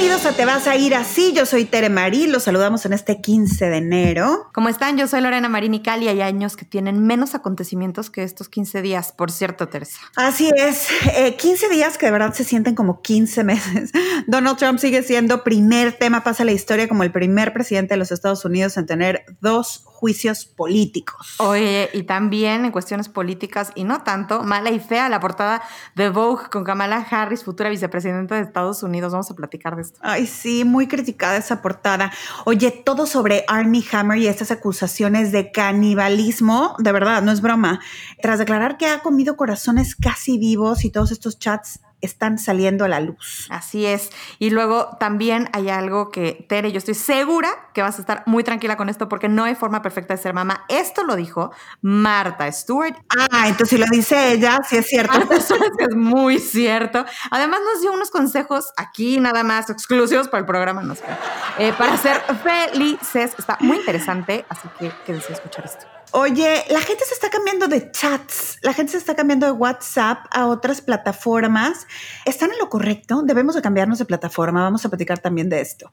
Bienvenidos a Te vas a ir así. Yo soy Tere Marí. Los saludamos en este 15 de enero. ¿Cómo están? Yo soy Lorena Marín y Cali. Hay años que tienen menos acontecimientos que estos 15 días, por cierto, Teresa. Así es. 15 eh, días que de verdad se sienten como 15 meses. Donald Trump sigue siendo primer tema, pasa la historia como el primer presidente de los Estados Unidos en tener dos juicios políticos. Oye, y también en cuestiones políticas y no tanto, mala y fea la portada de Vogue con Kamala Harris, futura vicepresidenta de Estados Unidos. Vamos a platicar de esto. Ay, sí, muy criticada esa portada. Oye, todo sobre Army Hammer y estas acusaciones de canibalismo, de verdad, no es broma. Tras declarar que ha comido corazones casi vivos y todos estos chats están saliendo a la luz. Así es. Y luego también hay algo que, Tere, yo estoy segura que vas a estar muy tranquila con esto porque no hay forma perfecta de ser mamá. Esto lo dijo Marta Stewart. Ah, entonces si lo dice ella, sí es cierto. es muy cierto. Además nos dio unos consejos aquí nada más exclusivos para el programa, no sé, eh, para ser felices. Está muy interesante, así que quédense a escuchar esto. Oye, la gente se está cambiando de chats, la gente se está cambiando de WhatsApp a otras plataformas. ¿Están en lo correcto? Debemos de cambiarnos de plataforma. Vamos a platicar también de esto.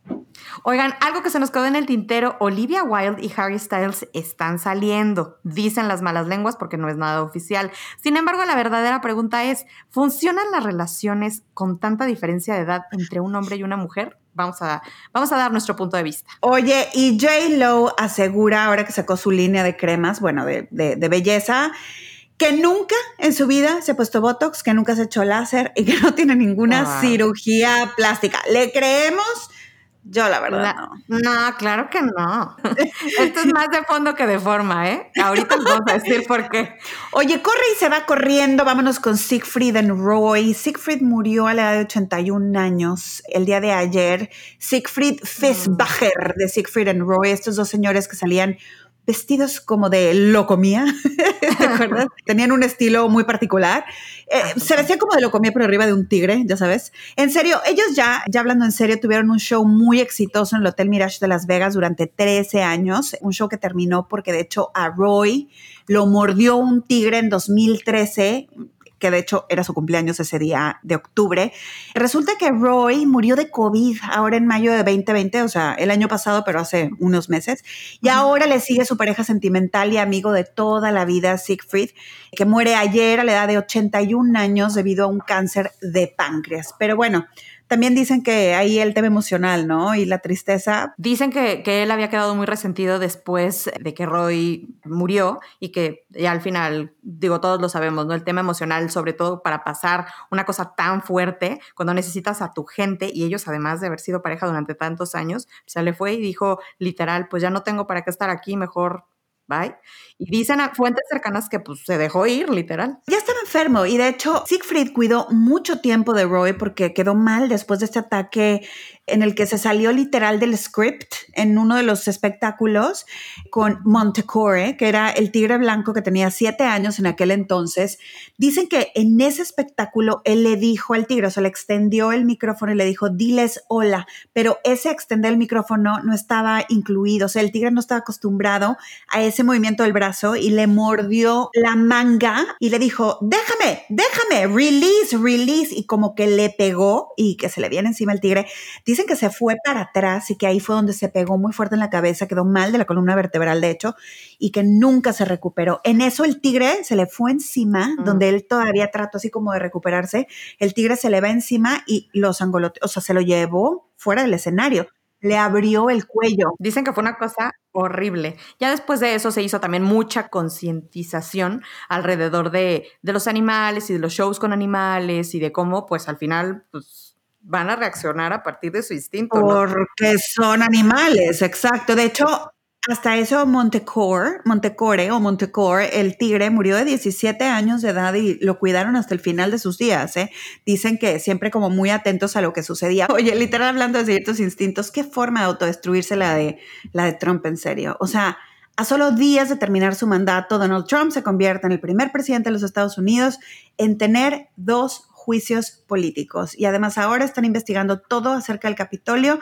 Oigan, algo que se nos quedó en el tintero, Olivia Wilde y Harry Styles están saliendo, dicen las malas lenguas porque no es nada oficial. Sin embargo, la verdadera pregunta es, ¿funcionan las relaciones con tanta diferencia de edad entre un hombre y una mujer? Vamos a, vamos a dar nuestro punto de vista. Oye, y J. Lo asegura, ahora que sacó su línea de cremas, bueno, de, de belleza, que nunca en su vida se ha puesto Botox, que nunca se ha hecho láser y que no tiene ninguna cirugía plástica. ¿Le creemos? Yo la verdad no. No, claro que no. Esto es más de fondo que de forma, ¿eh? Ahorita vamos a decir por qué. Oye, corre y se va corriendo. Vámonos con Siegfried and Roy. Siegfried murió a la edad de 81 años el día de ayer. Siegfried Fisbacher de Siegfried and Roy, estos dos señores que salían vestidos como de locomía, ¿te acuerdas? Tenían un estilo muy particular. Eh, ah, se vestían como de locomía, pero arriba de un tigre, ya sabes. En serio, ellos ya, ya hablando en serio, tuvieron un show muy exitoso en el Hotel Mirage de Las Vegas durante 13 años, un show que terminó porque de hecho a Roy lo mordió un tigre en 2013 que de hecho era su cumpleaños ese día de octubre. Resulta que Roy murió de COVID ahora en mayo de 2020, o sea, el año pasado, pero hace unos meses. Y ahora le sigue su pareja sentimental y amigo de toda la vida, Siegfried, que muere ayer a la edad de 81 años debido a un cáncer de páncreas. Pero bueno, también dicen que ahí el tema emocional, ¿no? Y la tristeza. Dicen que, él había quedado muy resentido después de que Roy murió y que ya al final, digo, todos lo sabemos, ¿no? El tema emocional, sobre todo para pasar una cosa tan fuerte, cuando necesitas a tu gente y ellos, además de haber sido pareja durante tantos años, se le fue y dijo literal, pues ya no tengo para qué estar aquí, mejor bye. Y dicen a fuentes cercanas que pues se dejó ir, literal. Ya estaba enfermo y de hecho Siegfried cuidó mucho tiempo de Roy porque quedó mal después de este ataque en el que se salió literal del script en uno de los espectáculos con Montecore, que era el tigre blanco que tenía siete años en aquel entonces. Dicen que en ese espectáculo él le dijo al tigre, o sea, le extendió el micrófono y le dijo, diles hola, pero ese extender el micrófono no estaba incluido, o sea, el tigre no estaba acostumbrado a ese movimiento del brazo y le mordió la manga y le dijo, déjame, déjame, release, release, y como que le pegó y que se le viene encima el tigre. Dicen que se fue para atrás y que ahí fue donde se pegó muy fuerte en la cabeza, quedó mal de la columna vertebral, de hecho, y que nunca se recuperó. En eso el tigre se le fue encima, mm. donde él todavía trató así como de recuperarse. El tigre se le va encima y los angoloteó, o sea, se lo llevó fuera del escenario le abrió el cuello. Dicen que fue una cosa horrible. Ya después de eso se hizo también mucha concientización alrededor de, de, los animales y de los shows con animales y de cómo, pues al final, pues van a reaccionar a partir de su instinto. Porque son animales, exacto. De hecho, hasta eso Montecore, Montecore o Montecore, el tigre murió de 17 años de edad y lo cuidaron hasta el final de sus días. ¿eh? Dicen que siempre como muy atentos a lo que sucedía. Oye, literal hablando de ciertos instintos, ¿qué forma de autodestruirse la de, la de Trump en serio? O sea, a solo días de terminar su mandato, Donald Trump se convierte en el primer presidente de los Estados Unidos en tener dos juicios políticos. Y además ahora están investigando todo acerca del Capitolio.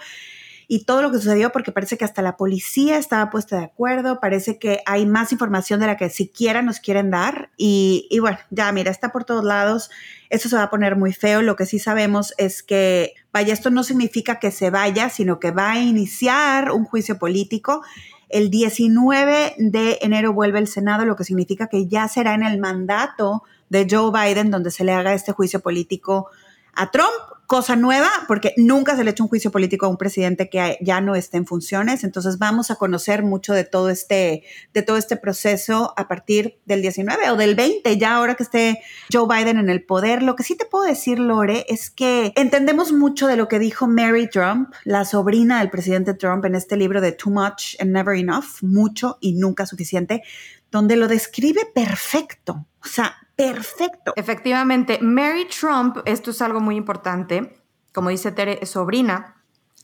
y todo lo que sucedió porque parece que hasta la policía estaba puesta de acuerdo, parece que hay más información de la que siquiera nos quieren dar y, y bueno, ya mira, está por todos lados, eso se va a poner muy feo, lo que sí sabemos es que, vaya, esto no significa que se vaya, sino que va a iniciar un juicio político. El 19 de enero vuelve el Senado, lo que significa que ya será en el mandato de Joe Biden donde se le haga este juicio político a Trump cosa nueva, porque nunca se le ha hecho un juicio político a un presidente que ya no esté en funciones. Entonces vamos a conocer mucho de todo este, de todo este proceso a partir del 19 o del 20, ya ahora que esté Joe Biden en el poder. Lo que sí te puedo decir, Lore, es que entendemos mucho de lo que dijo Mary Trump, la sobrina del presidente Trump, en este libro de Too Much and Never Enough, mucho y nunca suficiente, donde lo describe perfecto. O sea, perfecto. Efectivamente, Mary Trump, esto es algo muy importante, como dice Tere, sobrina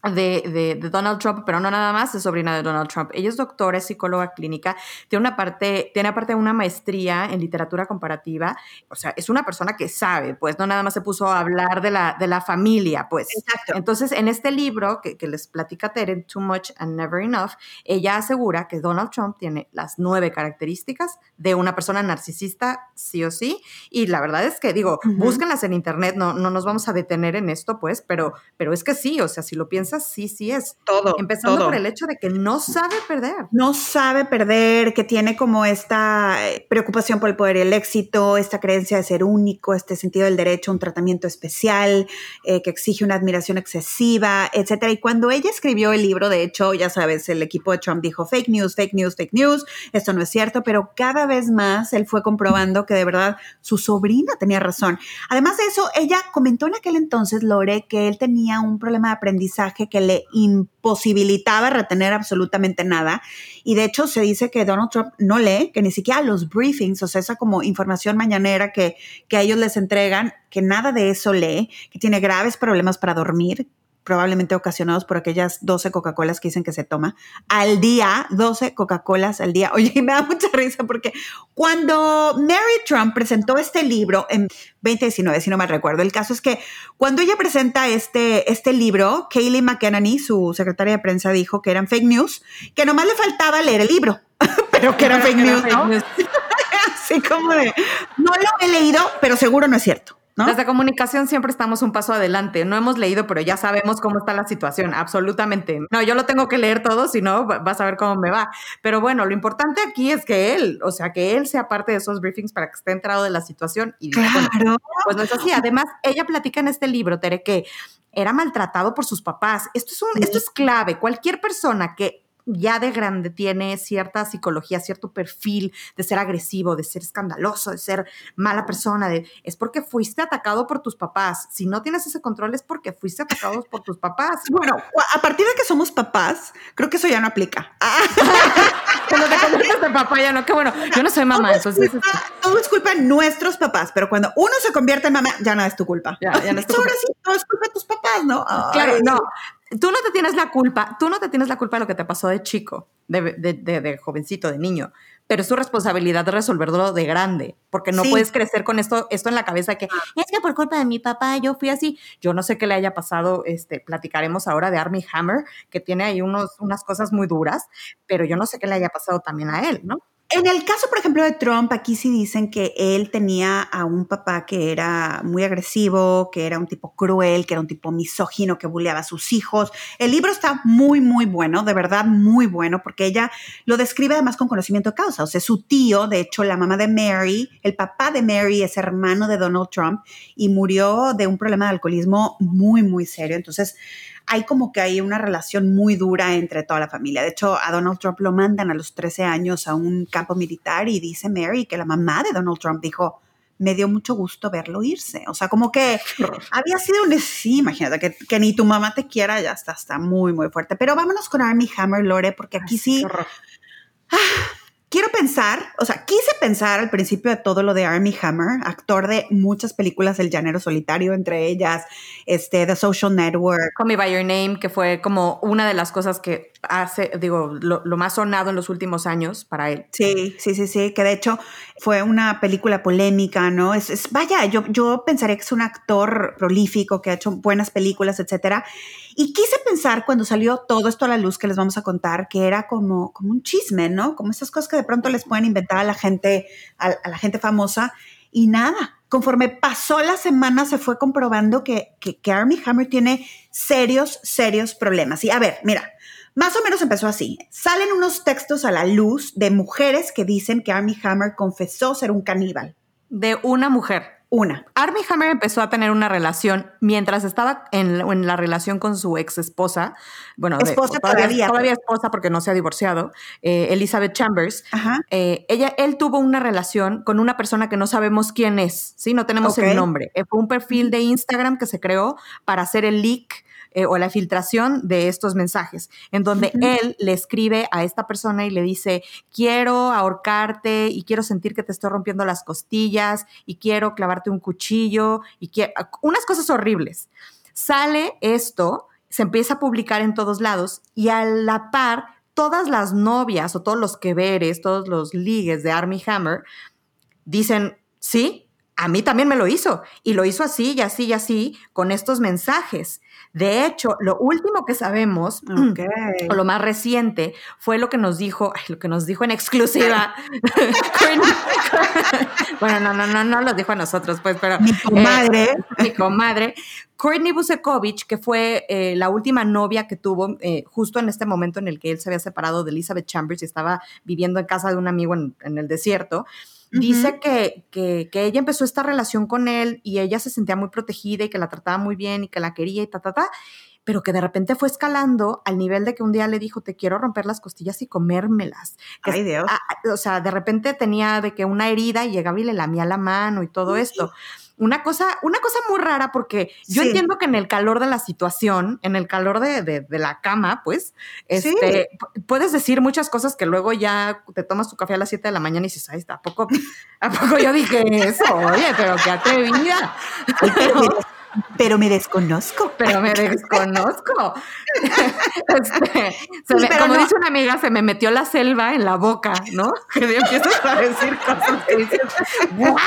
de, de, Donald Trump, pero no nada más es sobrina de Donald Trump. Ella es doctora, es psicóloga clínica, tiene una parte, tiene aparte una maestría en literatura comparativa, o sea, es una persona que sabe, pues no nada más se puso a hablar de la, de la familia, pues. Exacto. Entonces, en este libro que, que les platica Tere, Too Much and Never Enough, ella asegura que Donald Trump tiene las nueve características de una persona narcisista, sí o sí, y la verdad es que, digo, búsquenlas en internet, no, no nos vamos a detener en esto, pues, pero, pero es que sí, o sea, si lo piensas, sí, sí es. Todo. Empezando por el hecho de que no sabe perder. No sabe perder, que tiene como esta eh, preocupación por el poder y el éxito, esta creencia de ser único, este sentido del derecho a un tratamiento especial, eh, que exige una admiración excesiva, etcétera. Y cuando ella escribió el libro, de hecho, ya sabes, el equipo de Trump dijo fake news, fake news, fake news, esto no es cierto, pero cada vez más él fue comprobando que de verdad su sobrina tenía razón. Además de eso, ella comentó en aquel entonces, Lore, que él tenía un problema de aprendizaje que le imposibilitaba retener absolutamente nada. Y de hecho se dice que Donald Trump no lee, que ni siquiera los briefings, o sea, esa como información mañanera que, que a ellos les entregan, que nada de eso lee, que tiene graves problemas para dormir, probablemente ocasionados por aquellas 12 Coca-Colas que dicen que se toma al día, 12 Coca-Colas al día. Oye, me da mucha risa porque cuando Mary Trump presentó este libro en 2019, si no me recuerdo, el caso es que cuando ella presenta este, este libro, Kayleigh McEnany, su secretaria de prensa, dijo que eran fake news, que nomás le faltaba leer el libro, pero que eran fake news, ¿no? Así como de, no lo he leído, pero seguro no es cierto. Desde comunicación siempre estamos un paso adelante. No hemos leído, pero ya sabemos cómo está la situación. Absolutamente. No, yo lo tengo que leer todo, si no, vas a ver cómo me va. Pero bueno, lo importante aquí es que él, o sea, que él sea parte de esos briefings para que esté enterado de la situación. Y claro. pues no es así. Además, ella platica en este libro, Tere, que era maltratado por sus papás. Esto es, un, esto es clave. Cualquier persona que ya de grande tiene cierta psicología, cierto perfil de ser agresivo, de ser escandaloso, de ser mala persona, de, es porque fuiste atacado por tus papás. Si no tienes ese control es porque fuiste atacado por tus papás. Bueno, a partir de que somos papás, creo que eso ya no aplica. cuando te conviertes en papá ya no, qué bueno, yo no soy mamá, todo entonces... Es todo es culpa de nuestros papás, pero cuando uno se convierte en mamá, ya no es tu culpa. Ya, ya no es tu culpa. Ahora sí, todo es culpa de tus papás, ¿no? claro, no tú no te tienes la culpa, tú no te tienes la culpa de lo que te pasó de chico, de, de, jovencito, de niño, pero es tu responsabilidad de resolverlo de grande, porque no puedes crecer con esto, esto en la cabeza que es que por culpa de mi papá yo fui así. Yo no sé qué le haya pasado, este, platicaremos ahora de Army Hammer, que tiene ahí unos, unas cosas muy duras, pero yo no sé qué le haya pasado también a él, ¿no? En el caso, por ejemplo, de Trump, aquí sí dicen que él tenía a un papá que era muy agresivo, que era un tipo cruel, que era un tipo misógino, que bulleaba a sus hijos. El libro está muy, muy bueno, de verdad muy bueno, porque ella lo describe además con conocimiento de causa. O sea, su tío, de hecho, la mamá de Mary, el papá de Mary es hermano de Donald Trump y murió de un problema de alcoholismo muy, muy serio. Entonces, hay como que hay una relación muy dura entre toda la familia. De hecho, a Donald Trump lo mandan a los 13 años a un campo militar y dice Mary que la mamá de Donald Trump dijo, me dio mucho gusto verlo irse. O sea, como que había sido un... Sí, imagínate, que, ni tu mamá te quiera, ya está, está muy, muy fuerte. Pero vámonos con Army Hammer, Lore, porque aquí sí... quiero pensar, o sea, quise pensar al principio de todo lo de Army Hammer, actor de muchas películas del llanero solitario, entre ellas este, The Social Network. Call Me By Your Name, que fue como una de las cosas que hace, digo, lo, más sonado en los últimos años para él. Sí, sí, sí, sí, que de hecho fue una película polémica, ¿no? Es, es vaya, yo, yo pensaría que es un actor prolífico que ha hecho buenas películas, etcétera. Y quise pensar cuando salió todo esto a la luz que les vamos a contar, que era como, como un chisme, ¿no? Como esas cosas que de pronto les pueden inventar a la gente, a, la gente famosa. Y nada, conforme pasó la semana se fue comprobando que, que, que Army Hammer tiene serios, serios problemas. Y a ver, mira, más o menos empezó así. Salen unos textos a la luz de mujeres que dicen que Army Hammer confesó ser un caníbal. De una mujer. Una. Armie Hammer empezó a tener una relación mientras estaba en, la relación con su ex esposa. Bueno, esposa todavía, todavía. esposa porque no se ha divorciado. Eh, Elizabeth Chambers. Eh, ella, él tuvo una relación con una persona que no sabemos quién es. Sí, no tenemos el nombre. Eh, fue un perfil de Instagram que se creó para hacer el leak eh, o la filtración de estos mensajes, en donde él le escribe a esta persona y le dice, quiero ahorcarte y quiero sentir que te estoy rompiendo las costillas y quiero clavarte un cuchillo y quiero, unas cosas horribles. Sale esto, se empieza a publicar en todos lados y a la par todas las novias o todos los que veres, todos los ligues de Army Hammer dicen, sí, a mí también me lo hizo y lo hizo así y así y así con estos mensajes. De hecho, lo último que sabemos, o lo más reciente, fue lo que nos dijo, lo que nos dijo en exclusiva. bueno, no, no, no, no lo dijo a nosotros, pues, pero. Mi comadre. Eh, mi comadre. Courtney Busekovich, que fue eh, la última novia que tuvo eh, justo en este momento en el que él se había separado de Elizabeth Chambers y estaba viviendo en casa de un amigo en, en el desierto dice que, que, que, ella empezó esta relación con él y ella se sentía muy protegida y que la trataba muy bien y que la quería y ta, ta, ta, pero que de repente fue escalando al nivel de que un día le dijo, te quiero romper las costillas y comérmelas. Ay, Dios. o sea, de repente tenía de que una herida y llegaba y le lamía la mano y todo esto una cosa, una cosa muy rara porque yo entiendo que en el calor de la situación, en el calor de, la cama, pues, este, puedes decir muchas cosas que luego ya te tomas tu café a las 7 de la mañana y dices, ay, ¿a poco, ¿a poco yo dije eso? Oye, pero qué atrevida. Pero me desconozco. Pero me desconozco. Este, como dice una amiga, se me metió la selva en la boca, ¿no? Que empiezas a decir cosas que dices, ¿what?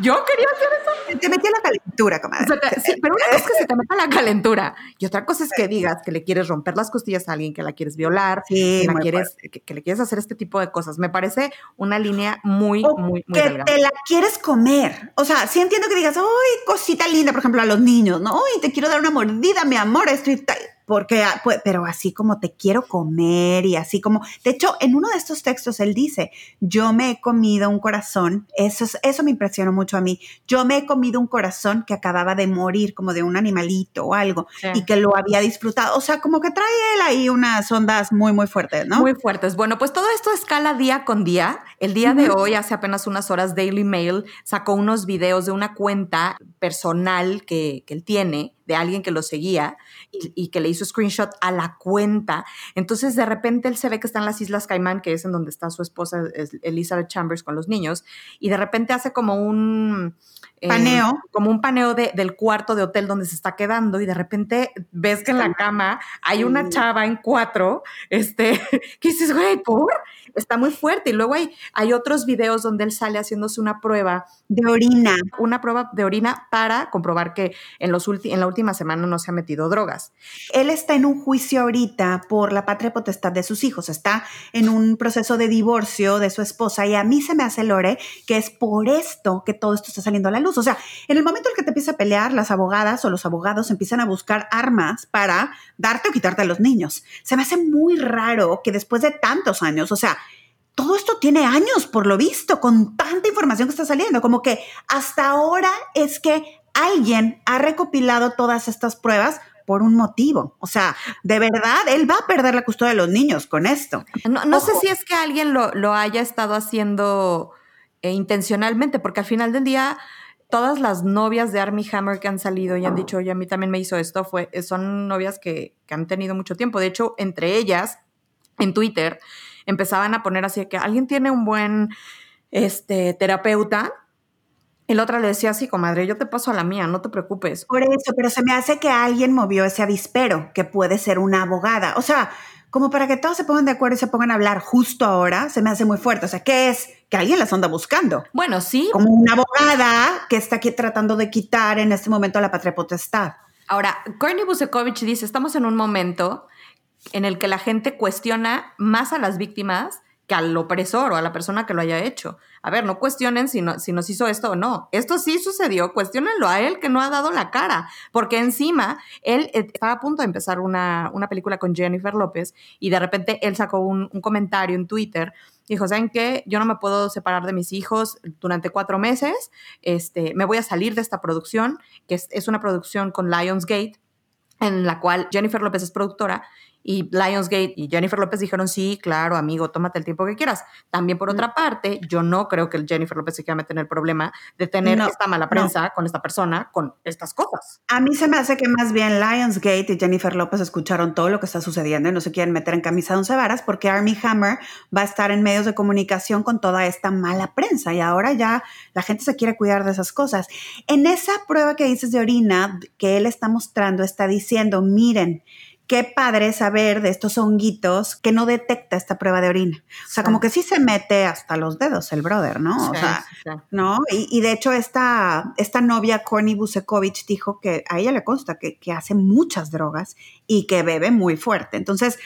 Yo quería hacer eso. Te metí a la calentura, comadre. sí, pero una cosa es que se te meta la calentura y otra cosa es que digas que le quieres romper las costillas a alguien, que la quieres violar, que, la quieres, que, le quieres hacer este tipo de cosas. Me parece una línea muy, muy, muy Que te la quieres comer. O sea, sí entiendo que digas, ¡ay, cosita linda! Por ejemplo, a los niños, ¿no? ¡ay, te quiero dar una mordida, mi amor! Estoy porque, ah, pues, pero así como te quiero comer y así como, de hecho, en uno de estos textos él dice, yo me he comido un corazón, eso, eso me impresionó mucho a mí, yo me he comido un corazón que acababa de morir como de un animalito o algo y que lo había disfrutado, o sea, como que trae él ahí unas ondas muy, muy fuertes, ¿no? Muy fuertes. Bueno, pues todo esto escala día con día. El día de hoy, hace apenas unas horas, Daily Mail sacó unos videos de una cuenta personal que, que él tiene de alguien que lo seguía y, que le hizo screenshot a la cuenta. Entonces, de repente él se ve que está en las Islas Caimán, que es en donde está su esposa Elizabeth Chambers con los niños, y de repente hace como un eh, paneo. como un paneo del cuarto de hotel donde se está quedando, y de repente ves que en la cama hay una chava en cuatro, este, ¿qué dices, güey, por? Está muy fuerte. Y luego hay, hay otros videos donde él sale haciéndose una prueba. De orina. Una prueba de orina para comprobar que en, los en la última semana no se ha metido drogas. Él está en un juicio ahorita por la patria potestad de sus hijos. Está en un proceso de divorcio de su esposa y a mí se me hace lore que es por esto que todo esto está saliendo a la luz. O sea, en el momento en que te empieza a pelear, las abogadas o los abogados empiezan a buscar armas para darte o quitarte a los niños. Se me hace muy raro que después de tantos años, o sea, todo esto tiene años, por lo visto, con tanta información que está saliendo, como que hasta ahora es que alguien ha recopilado todas estas pruebas por un motivo. O sea, de verdad, él va a perder la custodia de los niños con esto. No, sé si es que alguien lo, haya estado haciendo eh, intencionalmente, porque al final del día, todas las novias de Army Hammer que han salido y han dicho, oye, a mí también me hizo esto, fue, son novias que, que han tenido mucho tiempo. De hecho, entre ellas, en Twitter, empezaban a poner así que alguien tiene un buen este, terapeuta. Y la otra le decía así, comadre, yo te paso a la mía, no te preocupes. Por eso, pero se me hace que alguien movió ese avispero, que puede ser una abogada. O sea, como para que todos se pongan de acuerdo y se pongan a hablar justo ahora, se me hace muy fuerte. O sea, ¿qué es? Que alguien las anda buscando. Bueno, sí. Como una abogada que está aquí tratando de quitar en este momento la patria potestad. Ahora, Courtney Busekovich dice, estamos en un momento en el que la gente cuestiona más a las víctimas que al opresor o a la persona que lo haya hecho. A ver, no cuestionen si, si nos hizo esto o no. Esto sí sucedió, cuestionenlo a él que no ha dado la cara, porque encima él eh, estaba a punto de empezar una, una película con Jennifer López y de repente él sacó un, un comentario en Twitter dijo, ¿saben qué? Yo no me puedo separar de mis hijos durante cuatro meses, este, me voy a salir de esta producción, que es, es una producción con Lionsgate, en la cual Jennifer López es productora y Lionsgate y Jennifer López dijeron, sí, claro, amigo, tómate el tiempo que quieras. También por otra parte, yo no creo que Jennifer López se quiera meter en el problema de tener esta mala prensa con esta persona, con estas cosas. A mí se me hace que más bien Lionsgate y Jennifer López escucharon todo lo que está sucediendo y no se quieren meter en camisa de once varas porque Army Hammer va a estar en medios de comunicación con toda esta mala prensa y ahora ya la gente se quiere cuidar de esas cosas. En esa prueba que dices de orina que él está mostrando, está diciendo, miren, qué padre saber de estos honguitos que no detecta esta prueba de orina. O sea, como que sí se mete hasta los dedos el brother, ¿no? O sea, ¿no? Y, de hecho esta, esta novia, Corny Busekovich, dijo que a ella le consta que, que hace muchas drogas y que bebe muy fuerte. Entonces,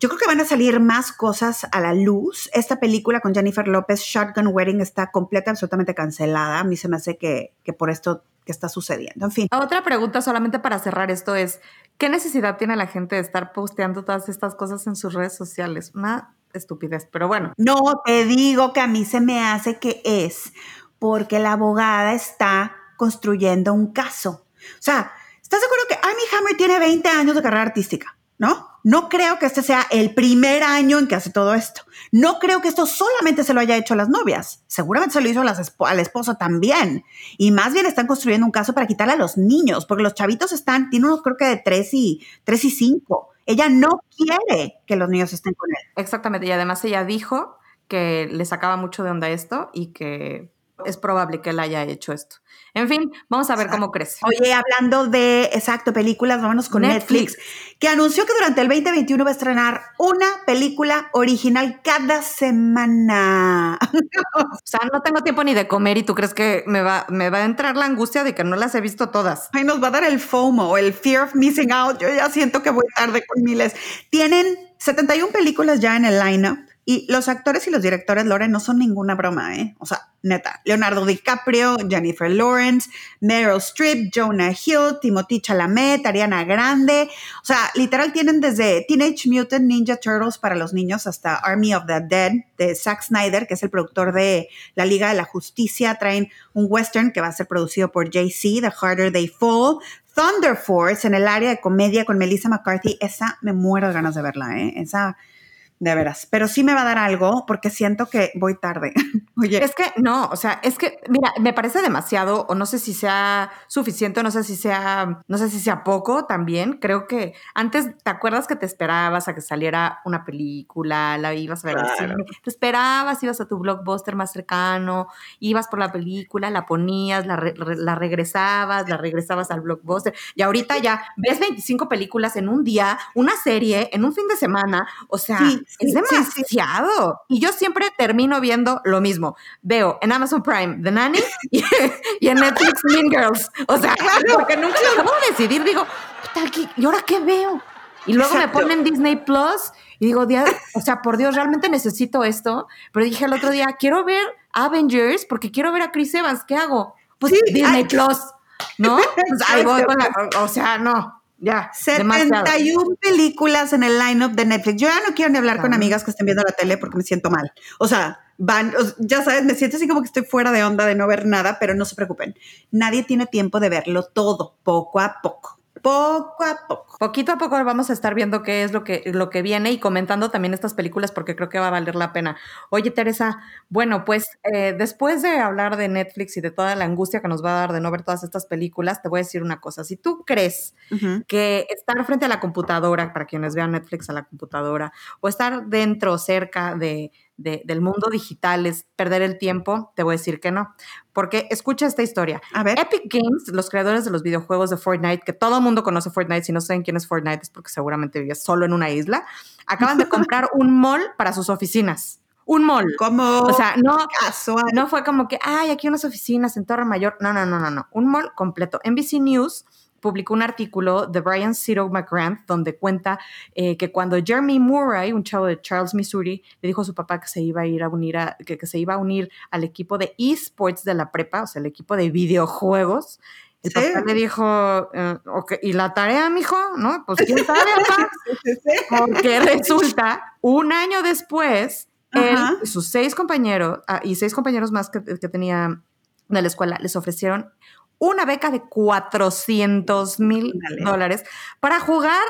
yo creo que van a salir más cosas a la luz. Esta película con Jennifer López, Shotgun Wedding, está completa, absolutamente cancelada. A mí se me hace que, que por esto que está sucediendo. En fin. Otra pregunta solamente para cerrar esto es, ¿qué necesidad tiene la gente de estar posteando todas estas cosas en sus redes sociales? Una estupidez, pero bueno. No, te digo que a mí se me hace que es porque la abogada está construyendo un caso. O sea, ¿estás acuerdo que Amy Hammer tiene 20 años de carrera artística? ¿No? No creo que este sea el primer año en que hace todo esto. No creo que esto solamente se lo haya hecho a las novias. Seguramente se lo hizo a las al esposo también. Y más bien están construyendo un caso para quitarle a los niños, porque los chavitos están, tiene unos creo que de 3 y, 3 y 5. Ella no quiere que los niños estén con él. Exactamente. Y además ella dijo que le sacaba mucho de onda esto y que es probable que él haya hecho esto. En fin, vamos a ver cómo crece. Oye, hablando de, exacto, películas, vámonos con Netflix. que anunció que durante el 2021 va a estrenar una película original cada semana. o sea, no tengo tiempo ni de comer y tú crees que me va, me va a entrar la angustia de que no las he visto todas. Ay, nos va a dar el FOMO, el Fear of Missing Out. Yo ya siento que voy tarde con miles. Tienen 71 películas ya en el lineup y los actores y los directores, Loren, no son ninguna broma, ¿eh? O sea, neta. Leonardo DiCaprio, Jennifer Lawrence, Meryl Streep, Jonah Hill, Timothy Chalamet, Ariana Grande. O sea, literal tienen desde Teenage Mutant Ninja Turtles para los niños hasta Army of the Dead de Zack Snyder, que es el productor de La Liga de la Justicia. Traen un western que va a ser producido por JC, The Harder They Fall. Thunder Force en el área de comedia con Melissa McCarthy. Esa me muero de ganas de verla, ¿eh? Esa de veras. Pero sí me va a dar algo porque siento que voy tarde. Oye. Es que no, o sea, es que, mira, me parece demasiado, o no sé si sea suficiente, o no sé si sea, no sé si sea poco también. Creo que antes, ¿te acuerdas que te esperabas a que saliera una película, la ibas a ver Te esperabas, ibas a tu blockbuster más cercano, ibas por la película, la ponías, la, la regresabas, la regresabas al blockbuster. Y ahorita ya ves 25 películas en un día, una serie, en un fin de semana. O sea, es demasiado. Y yo siempre termino viendo lo mismo. Veo en Amazon Prime The Nanny y, en Netflix Mean Girls. O sea, porque nunca lo puedo decidir. Digo, ¿y ahora qué veo? Y luego me ponen Disney Plus y digo, o sea, por Dios, realmente necesito esto. Pero dije el otro día, quiero ver Avengers porque quiero ver a Chris Evans. ¿Qué hago? Pues Disney Plus, ¿no? Pues o sea, no. Ya. 71 películas en el lineup de Netflix. Yo ya no quiero ni hablar con amigas que estén viendo la tele porque me siento mal. O sea, van, ya sabes, me siento así como que estoy fuera de onda de no ver nada, pero no se preocupen. Nadie tiene tiempo de verlo todo, poco a poco poco a poco. Poquito a poco vamos a estar viendo qué es lo que, lo que viene y comentando también estas películas porque creo que va a valer la pena. Oye, Teresa, bueno, pues eh, después de hablar de Netflix y de toda la angustia que nos va a dar de no ver todas estas películas, te voy a decir una cosa. Si tú crees que estar frente a la computadora, para quienes vean Netflix a la computadora, o estar dentro, cerca de del mundo digital es perder el tiempo, te voy a decir que no. Porque escucha esta historia. A ver. Epic Games, los creadores de los videojuegos de Fortnite, que todo el mundo conoce Fortnite, si no saben quién es Fortnite es porque seguramente vive solo en una isla, acaban de comprar un mall para sus oficinas. Un mall. Como o sea, no, no fue como que, ay, aquí unas oficinas en Torre Mayor. No, no, no, no, no. Un mall completo. NBC News publicó un artículo de Brian Ciro McGrath donde cuenta eh, que cuando Jeremy Murray, un chavo de Charles, Missouri, le dijo a su papá que se iba a ir a unir a, que, se iba a unir al equipo de esports de la prepa, o sea, el equipo de videojuegos. El papá le dijo, eh, ¿y la tarea, mijo? ¿No? Pues quién sabe, papá. Porque resulta, un año después, él sus seis compañeros, ah, y seis compañeros más que, que tenía de la escuela, les ofrecieron una beca de 400 mil dólares para jugar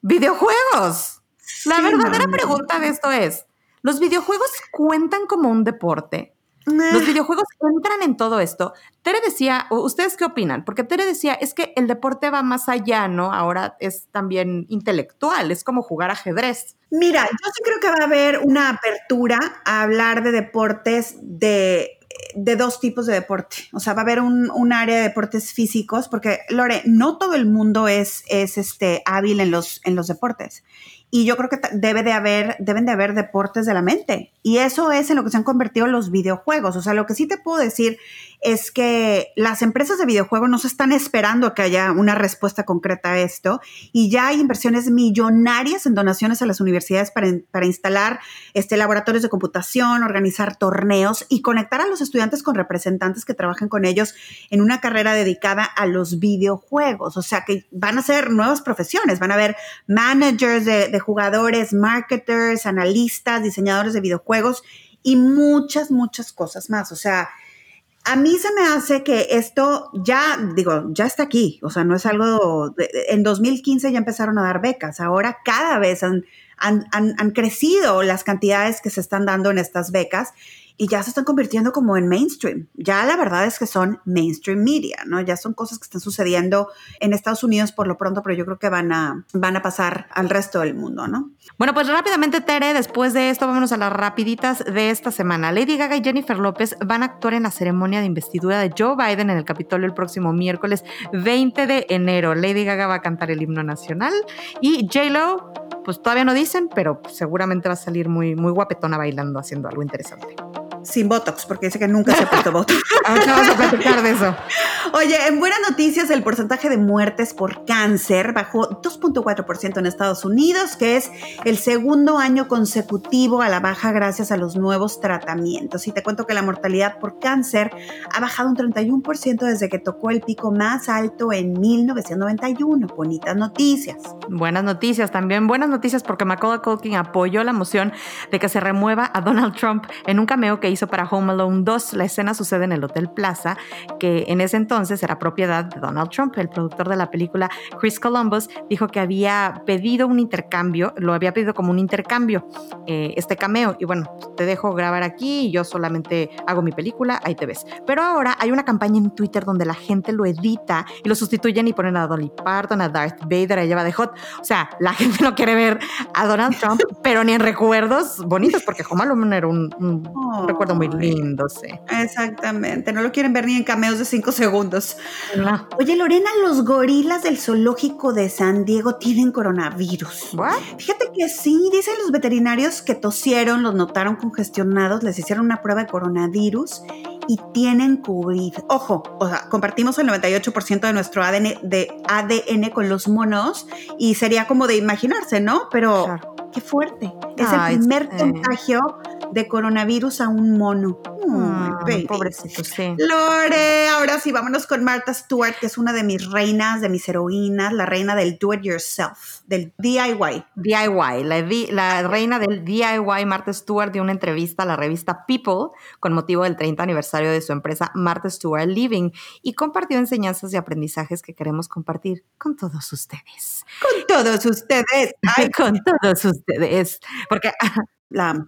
videojuegos. La verdadera pregunta de esto es, ¿los videojuegos cuentan como un deporte? Los videojuegos entran en todo esto. Tere decía, ¿ustedes qué opinan? Porque Tere decía, es que el deporte va más allá, ¿no? Ahora es también intelectual, es como jugar ajedrez. Mira, yo sí creo que va a haber una apertura a hablar de deportes de de dos tipos de deporte. O sea, va a haber un, área de deportes físicos, porque, Lore, no todo el mundo es, es este, hábil en los, en los deportes. Y yo creo que debe de haber, deben de haber deportes de la mente. Y eso es en lo que se han convertido los videojuegos. O sea, lo que sí te puedo decir es que las empresas de videojuegos no se están esperando que haya una respuesta concreta a esto y ya hay inversiones millonarias en donaciones a las universidades para, para instalar este, laboratorios de computación, organizar torneos y conectar a los estudiantes con representantes que trabajen con ellos en una carrera dedicada a los videojuegos. O sea que van a ser nuevas profesiones, van a haber managers de, de jugadores, marketers, analistas, diseñadores de videojuegos y muchas, muchas cosas más. O sea, a mí se me hace que esto ya, digo, ya está aquí, o sea, no es algo, en 2015 ya empezaron a dar becas, ahora cada vez han, han, han, crecido las cantidades que se están dando en estas becas y ya se están convirtiendo como en mainstream. Ya la verdad es que son mainstream media, ¿no? Ya son cosas que están sucediendo en Estados Unidos por lo pronto, pero yo creo que van a, van a pasar al resto del mundo, ¿no? Bueno, pues rápidamente, Tere, después de esto, vámonos a las rapiditas de esta semana. Lady Gaga y Jennifer López van a actuar en la ceremonia de investidura de Joe Biden en el Capitolio el próximo miércoles 20 de enero. Lady Gaga va a cantar el himno nacional y J-Lo, pues todavía no dicen, pero seguramente va a salir muy, muy guapetona bailando, haciendo algo interesante sin Botox, porque dice que nunca se ha puesto Botox. Ahora vamos a platicar de eso. Oye, en buenas noticias, el porcentaje de muertes por cáncer bajó 2.4% en Estados Unidos, que es el segundo año consecutivo a la baja gracias a los nuevos tratamientos. Y te cuento que la mortalidad por cáncer ha bajado un 31% desde que tocó el pico más alto en 1991. Bonitas noticias. Buenas noticias también. Buenas noticias porque Macaulay Culkin apoyó la moción de que se remueva a Donald Trump en un cameo que hizo para Home Alone 2. La escena sucede en el Hotel Plaza, que en ese entonces era propiedad de Donald Trump. El productor de la película, Chris Columbus, dijo que había pedido un intercambio, lo había pedido como un intercambio, eh, este cameo. Y bueno, te dejo grabar aquí y yo solamente hago mi película, ahí te ves. Pero ahora hay una campaña en Twitter donde la gente lo edita y lo sustituyen y ponen a Dolly Parton, a Darth Vader, a Lleva de Hot. O sea, la gente no quiere ver a Donald Trump, pero ni en recuerdos bonitos, porque Home Alone era un, un, recuerdo muy lindo, sí. Exactamente, no lo quieren ver ni en cameos de cinco segundos. Oye, Lorena, los gorilas del zoológico de San Diego tienen coronavirus. Fíjate que sí, dicen los veterinarios que tosieron, los notaron congestionados, les hicieron una prueba de coronavirus y tienen COVID. Ojo, o sea, compartimos el 98% de nuestro ADN, de ADN con los monos y sería como de imaginarse, ¿no? Pero qué fuerte. Es el primer contagio de coronavirus a un mono. Pobrecito, sí. Lore, ahora sí, vámonos con Martha Stewart, que es una de mis reinas, de mis heroínas, la reina del do it yourself, del DIY. DIY, la, la reina del DIY, Martha Stewart, dio una entrevista a la revista People con motivo del 30 aniversario de su empresa Martha Stewart Living y compartió enseñanzas y aprendizajes que queremos compartir con todos ustedes. Con todos ustedes. Ay, con todos ustedes. Porque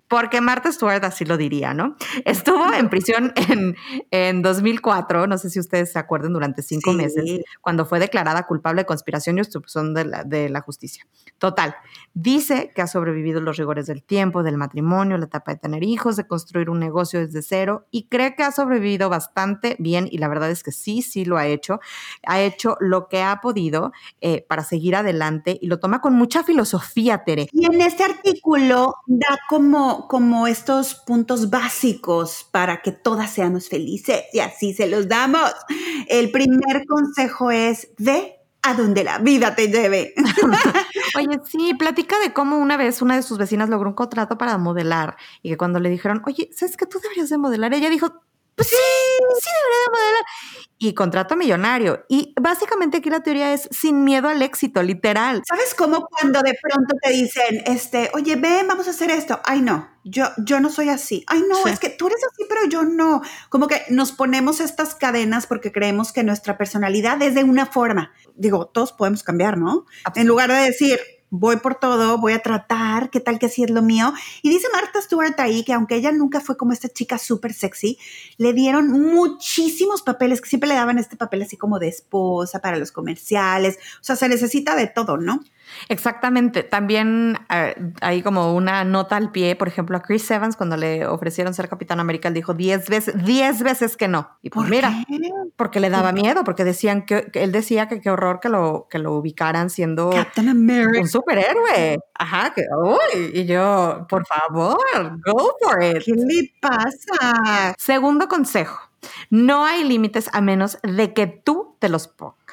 porque Martha Stewart así lo diría, ¿no? Estuvo en prisión en, en 2004, no sé si ustedes se acuerdan, durante cinco meses, cuando fue declarada culpable de conspiración y obstrucción de la, de la justicia. Total, dice que ha sobrevivido los rigores del tiempo, del matrimonio, la etapa de tener hijos, de construir un negocio desde cero y cree que ha sobrevivido bastante bien y la verdad es que sí, sí lo ha hecho. Ha hecho lo que ha podido eh, para seguir adelante y lo toma con mucha filosofía, Tere. Y en este artículo da como, como estos puntos básicos para que todas seamos felices y así se los damos. El primer consejo es ve a donde la vida te lleve. Oye, sí, platica de cómo una vez una de sus vecinas logró un contrato para modelar y que cuando le dijeron, oye, ¿sabes que tú deberías de modelar? Ella dijo, pues sí, sí debería de modelar. Y contrato millonario. Y básicamente aquí la teoría es sin miedo al éxito, literal. ¿Sabes cómo cuando de pronto te dicen, este, oye, ven, vamos a hacer esto? Ay, no, yo, yo no soy así. Ay, no, es que tú eres así, pero yo no. Como que nos ponemos estas cadenas porque creemos que nuestra personalidad es de una forma. Digo, todos podemos cambiar, ¿no? En lugar de decir, voy por todo, voy a tratar, qué tal que sí es lo mío. Y dice Martha Stewart ahí que aunque ella nunca fue como esta chica súper sexy, le dieron muchísimos papeles, que siempre le daban este papel así como de esposa para los comerciales. O sea, se necesita de todo, ¿no? Exactamente. También eh, hay como una nota al pie, por ejemplo, a Chris Evans cuando le ofrecieron ser Capitán América, él dijo 10 veces, 10 veces que no. Y pues mira, porque le daba miedo, porque decían que, él decía que qué horror que lo, que lo ubicaran siendo un superhéroe. Ajá, que, uy, y yo, por favor, go for it. ¿Qué le pasa? Segundo consejo, no hay límites a menos de que tú te los pongas.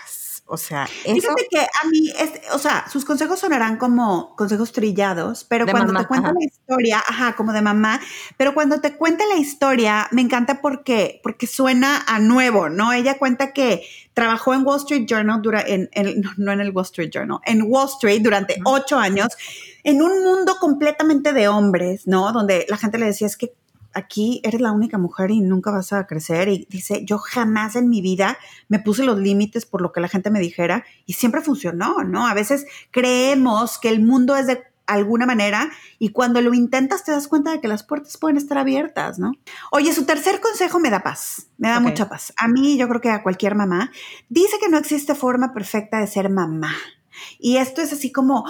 O sea, eso... Fíjate que a mí, o sea, sus consejos sonarán como consejos trillados, pero cuando te cuenta la historia, ajá, como de mamá, pero cuando te cuenta la historia, me encanta porque, porque suena a nuevo, ¿no? Ella cuenta que trabajó en Wall Street Journal, dura, en, no, en el Wall Street Journal, en Wall Street durante ocho años, en un mundo completamente de hombres, ¿no? Donde la gente le decía, es que aquí eres la única mujer y nunca vas a crecer. Y dice, yo jamás en mi vida me puse los límites por lo que la gente me dijera y siempre funcionó, ¿no? A veces creemos que el mundo es de alguna manera y cuando lo intentas te das cuenta de que las puertas pueden estar abiertas, ¿no? Oye, su tercer consejo me da paz, me da mucha paz. A mí, yo creo que a cualquier mamá, dice que no existe forma perfecta de ser mamá. Y esto es así como,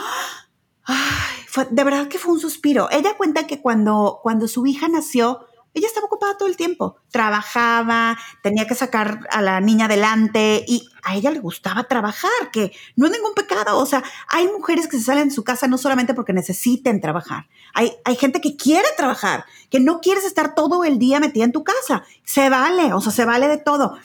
fue, de verdad que fue un suspiro. Ella cuenta que cuando, cuando su hija nació, ella estaba ocupada todo el tiempo. Trabajaba, tenía que sacar a la niña adelante y a ella le gustaba trabajar, que no es ningún pecado. O sea, hay mujeres que se salen de su casa no solamente porque necesiten trabajar. Hay, hay gente que quiere trabajar, que no quieres estar todo el día metida en tu casa. Se vale, o sea, se vale de todo.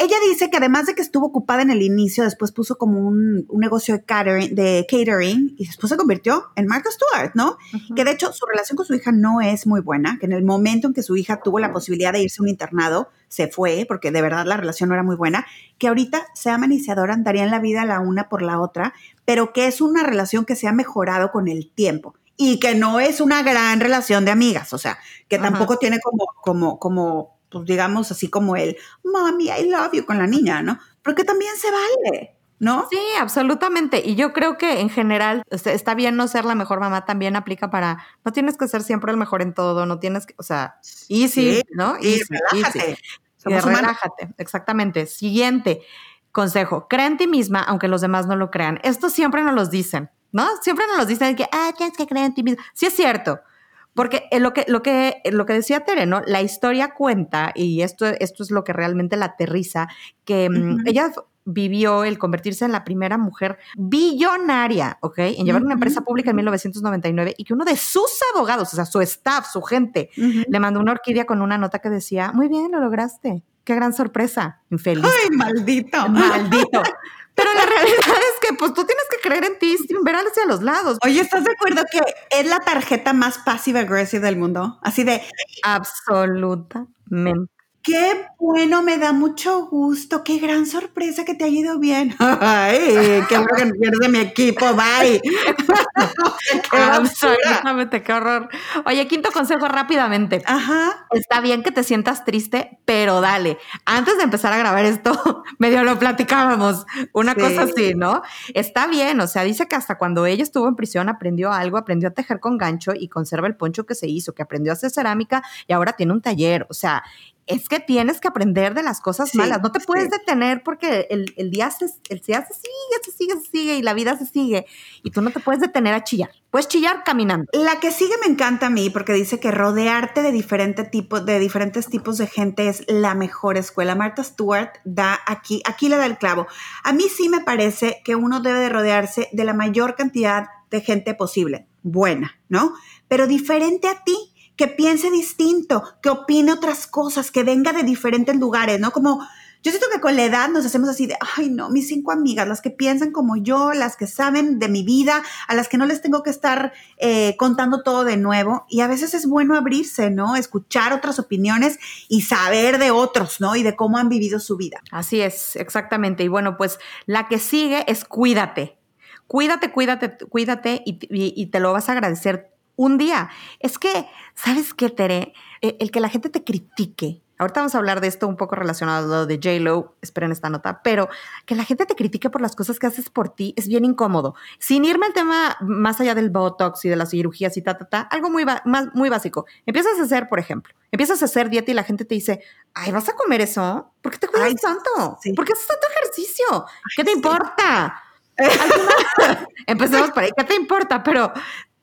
Ella dice que además de que estuvo ocupada en el inicio, después puso como un, negocio de catering, de catering, y después se convirtió en Martha Stewart, ¿no? Que de hecho su relación con su hija no es muy buena, que en el momento en que su hija tuvo la posibilidad de irse a un internado, se fue, porque de verdad la relación no era muy buena, que ahorita se aman y se adoran, darían la vida la una por la otra, pero que es una relación que se ha mejorado con el tiempo y que no es una gran relación de amigas, o sea, que tampoco tiene como, como, como pues digamos así como el, mami, I love you con la niña, ¿no? Porque también se vale. ¿No? Sí, absolutamente. Y yo creo que en general está bien no ser la mejor mamá, también aplica para, no tienes que ser siempre el mejor en todo, no tienes que, o sea, easy, ¿no? Y relájate. relájate, exactamente. Siguiente consejo, cree en ti misma aunque los demás no lo crean. Esto siempre nos lo dicen, ¿no? Siempre nos lo dicen que, ah, tienes que creer en ti misma. Sí es cierto, porque lo que, lo que, lo que decía Tere, ¿no? La historia cuenta, y esto, esto es lo que realmente la aterriza, que mm, ella vivió el convertirse en la primera mujer billonaria, ¿ok? En llevar una empresa pública en 1999 y que uno de sus abogados, o sea, su staff, su gente, le mandó una orquídea con una nota que decía, muy bien, lo lograste. Qué gran sorpresa. Infeliz. Ay, maldito. Maldito. Pero la realidad es que pues tú tienes que creer en ti sin ver hacia los lados. Oye, ¿estás de acuerdo que es la tarjeta más passive aggressive del mundo? Así de... Absolutamente. Qué bueno, me da mucho gusto. Qué gran sorpresa que te haya ido bien. Ay, qué bueno que pierdes mi equipo. Bye. qué Absolutamente, qué horror. Oye, quinto consejo rápidamente. Ajá. Está bien que te sientas triste, pero dale. Antes de empezar a grabar esto, medio lo platicábamos. Una cosa así, ¿no? Está bien. O sea, dice que hasta cuando ella estuvo en prisión aprendió algo, aprendió a tejer con gancho y conserva el poncho que se hizo, que aprendió a hacer cerámica y ahora tiene un taller. O sea, es que tienes que aprender de las cosas malas. No te puedes detener porque el, día se, el día se sigue, se sigue, se sigue y la vida se sigue. Y tú no te puedes detener a chillar. Puedes chillar caminando. La que sigue me encanta a mí porque dice que rodearte de, diferente tipo, de diferentes tipos de gente es la mejor escuela. Martha Stewart da aquí, aquí le da el clavo. A mí sí me parece que uno debe de rodearse de la mayor cantidad de gente posible. Buena, ¿no? Pero diferente a ti que piense distinto, que opine otras cosas, que venga de diferentes lugares, ¿no? Como yo siento que con la edad nos hacemos así de, ay no, mis cinco amigas, las que piensan como yo, las que saben de mi vida, a las que no les tengo que estar eh, contando todo de nuevo. Y a veces es bueno abrirse, ¿no? Escuchar otras opiniones y saber de otros, ¿no? Y de cómo han vivido su vida. Así es, exactamente. Y bueno, pues la que sigue es cuídate. Cuídate, cuídate, cuídate y, y te lo vas a agradecer un día. Es que, ¿sabes qué, Tere? E, el que la gente te critique. Ahorita vamos a hablar de esto un poco relacionado a lo de J-Lo, esperen esta nota, pero que la gente te critique por las cosas que haces por ti es bien incómodo. Sin irme al tema más allá del Botox y de las cirugías y ta, ta, ta, algo muy, más, muy básico. Empiezas a hacer, por ejemplo, empiezas a hacer dieta y la gente te dice, ay, ¿vas a comer eso? ¿Por qué te cuidas tanto? ¿Por qué haces tanto ejercicio? ¿Qué te importa? empecemos por ahí, ¿qué te importa? Pero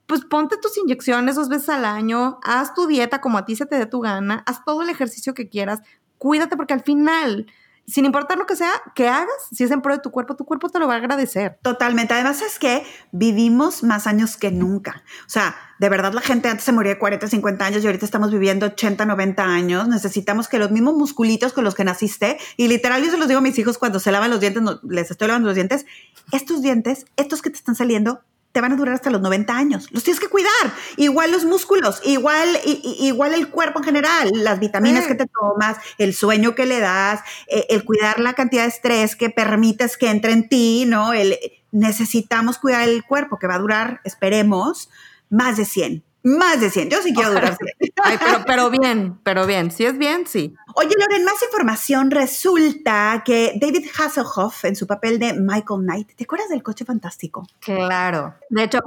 pues ponte tus inyecciones dos veces al año, haz tu dieta como a ti se te dé tu gana, haz todo el ejercicio que quieras, cuídate porque al final, sin importar lo que sea que hagas, si es en pro de tu cuerpo, tu cuerpo te lo va a agradecer. Totalmente. Además es que vivimos más años que nunca. O sea, de verdad la gente antes se moría de 40, 50 años y ahorita estamos viviendo 80, 90 años. Necesitamos que los mismos musculitos con los que naciste, y literal yo se los digo a mis hijos cuando se lavan los dientes, les estoy lavando los dientes, estos dientes, estos que te están saliendo, te van a durar hasta los 90 años. Los tienes que cuidar. Igual los músculos, igual, igual el cuerpo en general, las vitaminas que te tomas, el sueño que le das, eh, el cuidar la cantidad de estrés que permites que entre en ti, ¿no? El, necesitamos cuidar el cuerpo que va a durar, esperemos, más de 100. Más de 100. Yo sí quiero durar 100. pero, pero bien, pero bien. Si es bien, sí. Oye, Loren, más información. Resulta que David Hasselhoff, en su papel de Michael Knight, ¿te acuerdas del coche fantástico? Claro. De hecho,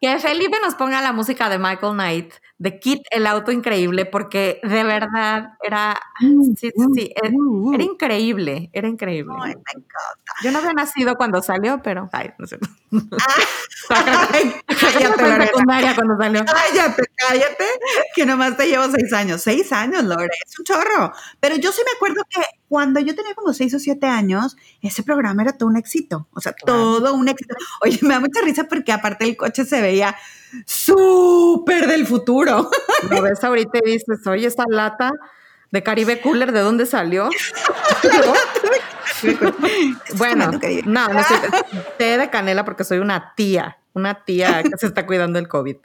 que Felipe nos ponga la música de Michael Knight, de Kit, el auto increíble, porque de verdad era, mm, sí, sí, era, mm, mm, increíble, era increíble. Ay, me encanta. Yo no había nacido cuando salió, pero, ay, no sé. Ay, cállate, secundaria cuando salió. Cállate, cállate, que nomás te llevo seis años. Seis años, Lore, es un chorro. Pero yo sí me acuerdo que cuando yo tenía como seis o siete años, ese programa era todo un éxito. O sea, todo un éxito. Oye, me da mucha risa porque aparte el coche se veía súper del futuro. Lo ves ahorita y dices, oye, esta lata de Caribe Cooler, ¿de dónde salió? bueno, no, no sé, té de canela porque soy una tía, una tía que se está cuidando el COVID.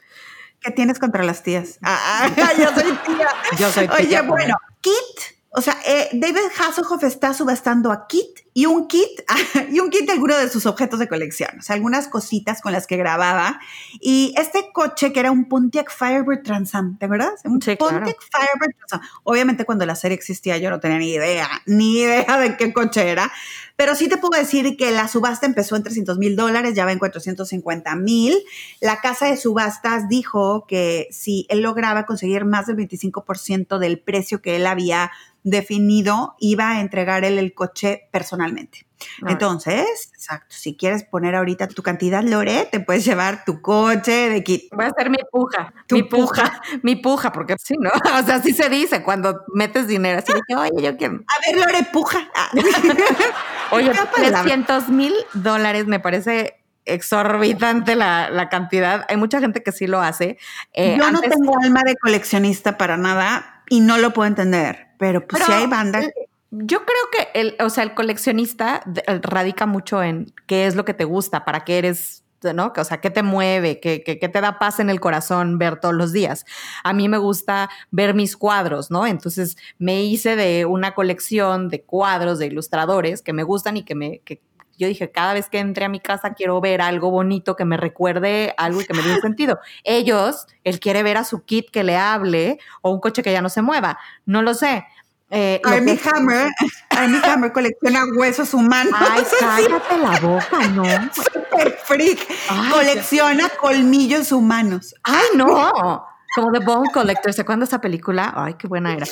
¿Qué tienes contra las tías? Ah, ah yo soy tía. Yo soy tía. Oye, bueno, Kit o sea, eh, David Hasselhoff está subastando a Kit y un kit, y un kit de alguno de sus objetos de colección, o sea, algunas cositas con las que grababa. Y este coche que era un Pontiac Firebird Transam, ¿te acuerdas? Un Pontiac Firebird Transam. Obviamente cuando la serie existía yo no tenía ni idea, ni idea de qué coche era, pero sí te puedo decir que la subasta empezó en 300 mil dólares, ya va en 450 mil. La casa de subastas dijo que si él lograba conseguir más del 25% del precio que él había definido, iba a entregar él el coche personalmente. Entonces, exacto, si quieres poner ahorita tu cantidad, Lore, te puedes llevar tu coche de kit. Va a ser mi puja, mi puja, mi puja, porque sí, ¿no? O sea, así se dice cuando metes dinero, así que, oye, yo quiero. A ver, Lore, puja. Ah. oye, 300 mil dólares me parece exorbitante la, cantidad. Hay mucha gente que sí lo hace. Eh, yo no tengo alma de coleccionista para nada y no lo puedo entender. Pero pues si hay bandas. Yo creo que el, o sea, el coleccionista radica mucho en qué es lo que te gusta, para qué eres ¿no? O sea, ¿qué te mueve? ¿Qué, ¿Qué, te da paz en el corazón ver todos los días? A mí me gusta ver mis cuadros, ¿no? Entonces me hice de una colección de cuadros de ilustradores que me gustan y que me, que yo dije, cada vez que entre a mi casa quiero ver algo bonito que me recuerde algo y que me dé un sentido. Ellos, él quiere ver a su kit que le hable o un coche que ya no se mueva. No lo sé. Eh, Army Hammer, Army Hammer colecciona huesos humanos. Ay, cállate la boca, ¿no? Super freak. colecciona colmillos humanos. Ay, no. Como The Bone Collector, ¿se acuerdan de esa película? Ay, qué buena era.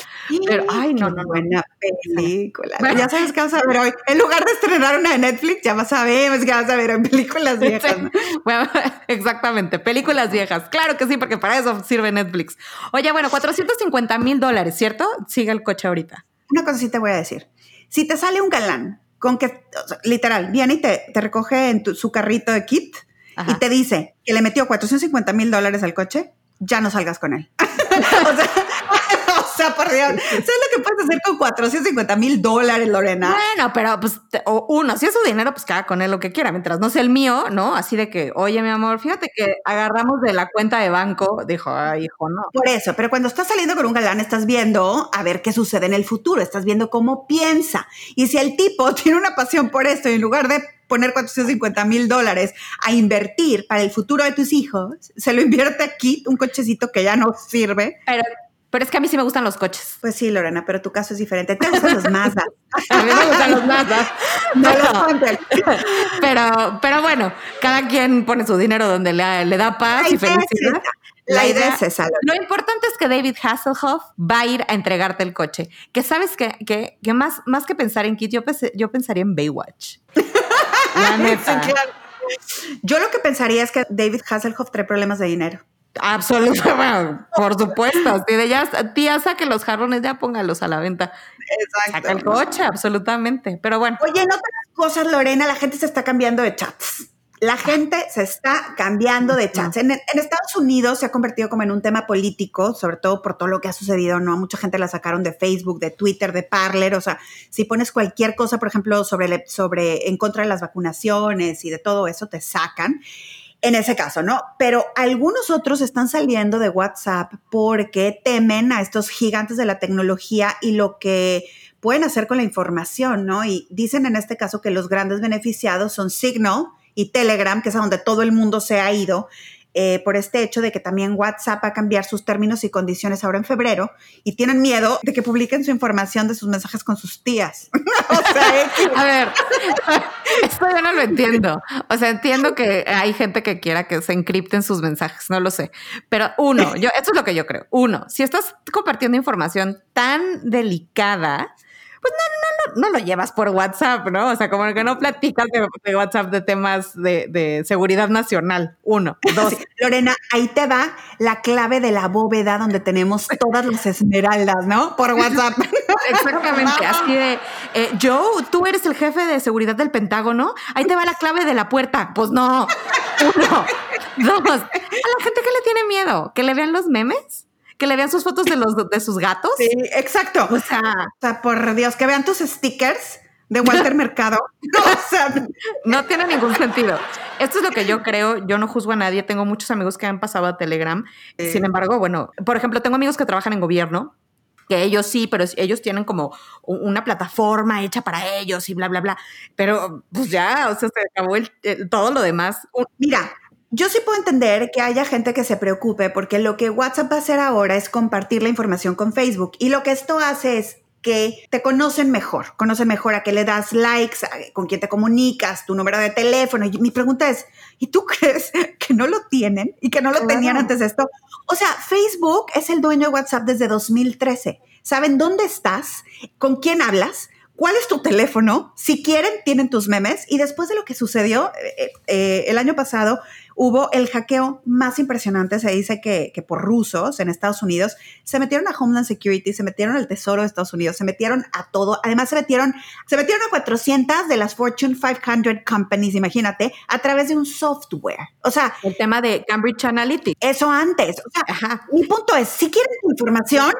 Pero, ay, no, no, buena película. ya sabes qué vas a ver hoy. En lugar de estrenar una de Netflix, ya vas a ver, qué vas a ver en películas viejas. Bueno, exactamente, películas viejas. Claro que sí, porque para eso sirve Netflix. Oye, bueno, 450 mil dólares, ¿cierto? Sigue el coche ahorita. Una cosa sí te voy a decir. Si te sale un galán con que, literal, viene y te, te recoge en su carrito de kit y te dice que le metió 450 mil dólares al coche, ya no salgas con él. o, sea, o, sea, por Dios, ¿sabes lo que puedes hacer con 450 mil dólares, Lorena? Bueno, pero pues, o uno, si es su dinero, pues haga con él lo que quiera, mientras no sea el mío, ¿no? Así de que, oye, mi amor, fíjate que agarramos de la cuenta de banco, dijo, ay, hijo, no. Por eso, pero cuando estás saliendo con un galán, estás viendo a ver qué sucede en el futuro, estás viendo cómo piensa. Y si el tipo tiene una pasión por esto y en lugar de poner 450 mil dólares a invertir para el futuro de tus hijos, se lo invierte aquí, un cochecito que ya no sirve. Pero, pero es que a mí sí me gustan los coches. Pues sí, Lorena, pero tu caso es diferente. Te gustan los Mazda. a mí me gustan los Mazda. No, los pero, pero bueno, cada quien pone su dinero donde le, da paz y felicidad. La, idea, es esa. Lo importante es que David Hasselhoff va a ir a entregarte el coche. Que sabes que, que, que más, más que pensar en Kit, yo, yo pensaría en Baywatch. Yo lo que pensaría es que David Hasselhoff trae problemas de dinero. Absolutamente, por supuesto. De ya, tía, saque los jarrones, ya póngalos a la venta. Exacto. Saca el coche, absolutamente. Pero bueno. Oye, en otras cosas, Lorena, la gente se está cambiando de chats. La gente se está cambiando de chance. En, Estados Unidos se ha convertido como en un tema político, sobre todo por todo lo que ha sucedido, ¿no? Mucha gente la sacaron de Facebook, de Twitter, de Parler. O sea, si pones cualquier cosa, por ejemplo, sobre, sobre en contra de las vacunaciones y de todo eso, te sacan. En ese caso, ¿no? Pero algunos otros están saliendo de WhatsApp porque temen a estos gigantes de la tecnología y lo que pueden hacer con la información, ¿no? Y dicen en este caso que los grandes beneficiados son Signal, y Telegram, que es a donde todo el mundo se ha ido, eh, por este hecho de que también WhatsApp va a cambiar sus términos y condiciones ahora en febrero y tienen miedo de que publiquen su información de sus mensajes con sus tías. o sea, a ver, esto yo no lo entiendo. O sea, entiendo que hay gente que quiera que se encripten sus mensajes, no lo sé. Pero uno, yo, esto es lo que yo creo. Uno, si estás compartiendo información tan delicada, pues no, no, no, no lo llevas por WhatsApp, ¿no? O sea, como que no platicas de, WhatsApp de temas de, seguridad nacional. Uno, dos. Lorena, ahí te va la clave de la bóveda donde tenemos todas las esmeraldas, ¿no? Por WhatsApp. Exactamente, así de, eh, Joe, tú eres el jefe de seguridad del Pentágono, ahí te va la clave de la puerta. Pues no. Uno, dos. A la gente que le tiene miedo, que le vean los memes que le vean sus fotos de los de sus gatos. Sí, exacto. O sea, por Dios, que vean tus stickers de Walter Mercado. o sea, no tiene ningún sentido. Esto es lo que yo creo. Yo no juzgo a nadie. Tengo muchos amigos que han pasado a Telegram. Sin embargo, bueno, por ejemplo, tengo amigos que trabajan en gobierno que ellos sí, pero ellos tienen como una plataforma hecha para ellos y bla, bla, bla. Pero pues ya, o sea, se acabó todo lo demás. Mira, yo sí puedo entender que haya gente que se preocupe porque lo que WhatsApp va a hacer ahora es compartir la información con Facebook y lo que esto hace es que te conocen mejor, conocen mejor a qué le das likes, con quién te comunicas, tu número de teléfono. Y mi pregunta es, ¿y tú crees que no lo tienen y que no lo tenían antes de esto? O sea, Facebook es el dueño de WhatsApp desde 2013. Saben dónde estás, con quién hablas, cuál es tu teléfono. Si quieren, tienen tus memes. Y después de lo que sucedió eh, eh, el año pasado, hubo el hackeo más impresionante, se dice que, por rusos en Estados Unidos, se metieron a Homeland Security, se metieron al Tesoro de Estados Unidos, se metieron a todo, además se metieron, se metieron a 400 de las Fortune 500 companies, imagínate, a través de un software. O sea... El tema de Cambridge Analytics. Eso antes. O sea, mi punto es, si quieren información,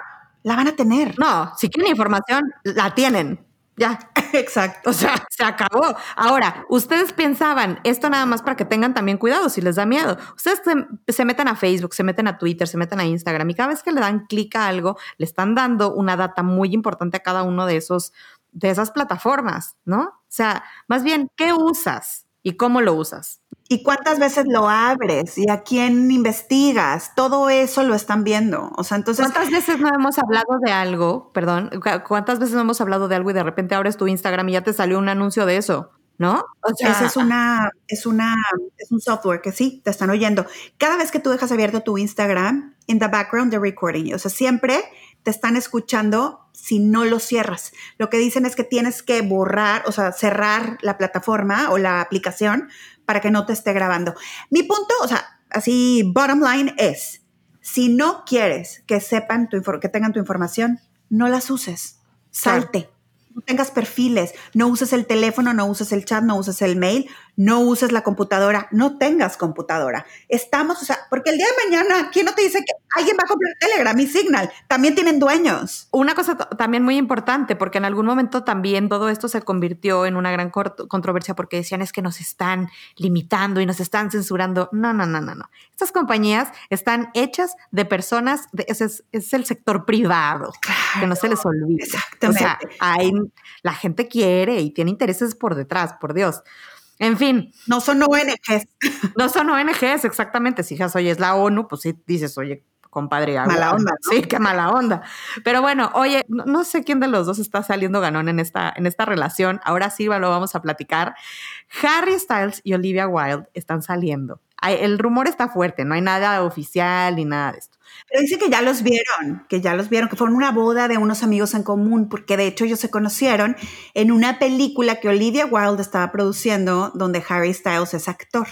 la van a tener. No, si quieren información, la tienen. Ya. Exacto. O sea, se acabó. Ahora, ustedes pensaban, esto nada más para que tengan también cuidado si les da miedo. Ustedes se, meten a Facebook, se meten a Twitter, se meten a Instagram y cada vez que le dan clic a algo, le están dando una data muy importante a cada uno de esos de esas plataformas, ¿no? O sea, más bien, ¿qué usas y cómo lo usas? ¿Y cuántas veces lo abres? ¿Y a quién investigas? Todo eso lo están viendo. O sea, entonces. ¿Cuántas veces no hemos hablado de algo? Perdón, ¿cuántas veces no hemos hablado de algo y de repente abres tu Instagram y ya te salió un anuncio de eso? ¿No? O sea, Esa es una, es una, es un software que sí, te están oyendo. Cada vez que tú dejas abierto tu Instagram, in the background they're recording. O sea, siempre te están escuchando si no lo cierras. Lo que dicen es que tienes que borrar, o sea, cerrar la plataforma o la aplicación para que no te esté grabando. Mi punto, o sea, así, bottom line es, si no quieres que sepan tu que tengan tu información, no las uses. Salte no tengas perfiles, no uses el teléfono, no uses el chat, no uses el mail, no uses la computadora, no tengas computadora. Estamos, o sea, porque el día de mañana, ¿quién no te dice que alguien va a comprar Telegram y Signal? También tienen dueños. Una cosa también muy importante, porque en algún momento también todo esto se convirtió en una gran controversia porque decían es que nos están limitando y nos están censurando. No, no, no, no, no. Estas compañías están hechas de personas, de, ese es, es, el sector privado, que no se les olvide. Exactamente. O sea, hay la gente quiere y tiene intereses por detrás, por Dios. En fin. No son ONGs. No son ONGs, exactamente. Si dices, oye, es la ONU, pues sí dices, oye, compadre. Mala onda. Sí, qué mala onda. Pero bueno, oye, no, sé quién de los dos está saliendo ganón en esta, en esta relación. Ahora sí lo vamos a platicar. Harry Styles y Olivia Wilde están saliendo. El rumor está fuerte, no hay nada oficial ni nada de esto. Pero dice que ya los vieron, que ya los vieron, que fueron una boda de unos amigos en común, porque de hecho ellos se conocieron en una película que Olivia Wilde estaba produciendo, donde Harry Styles es actor.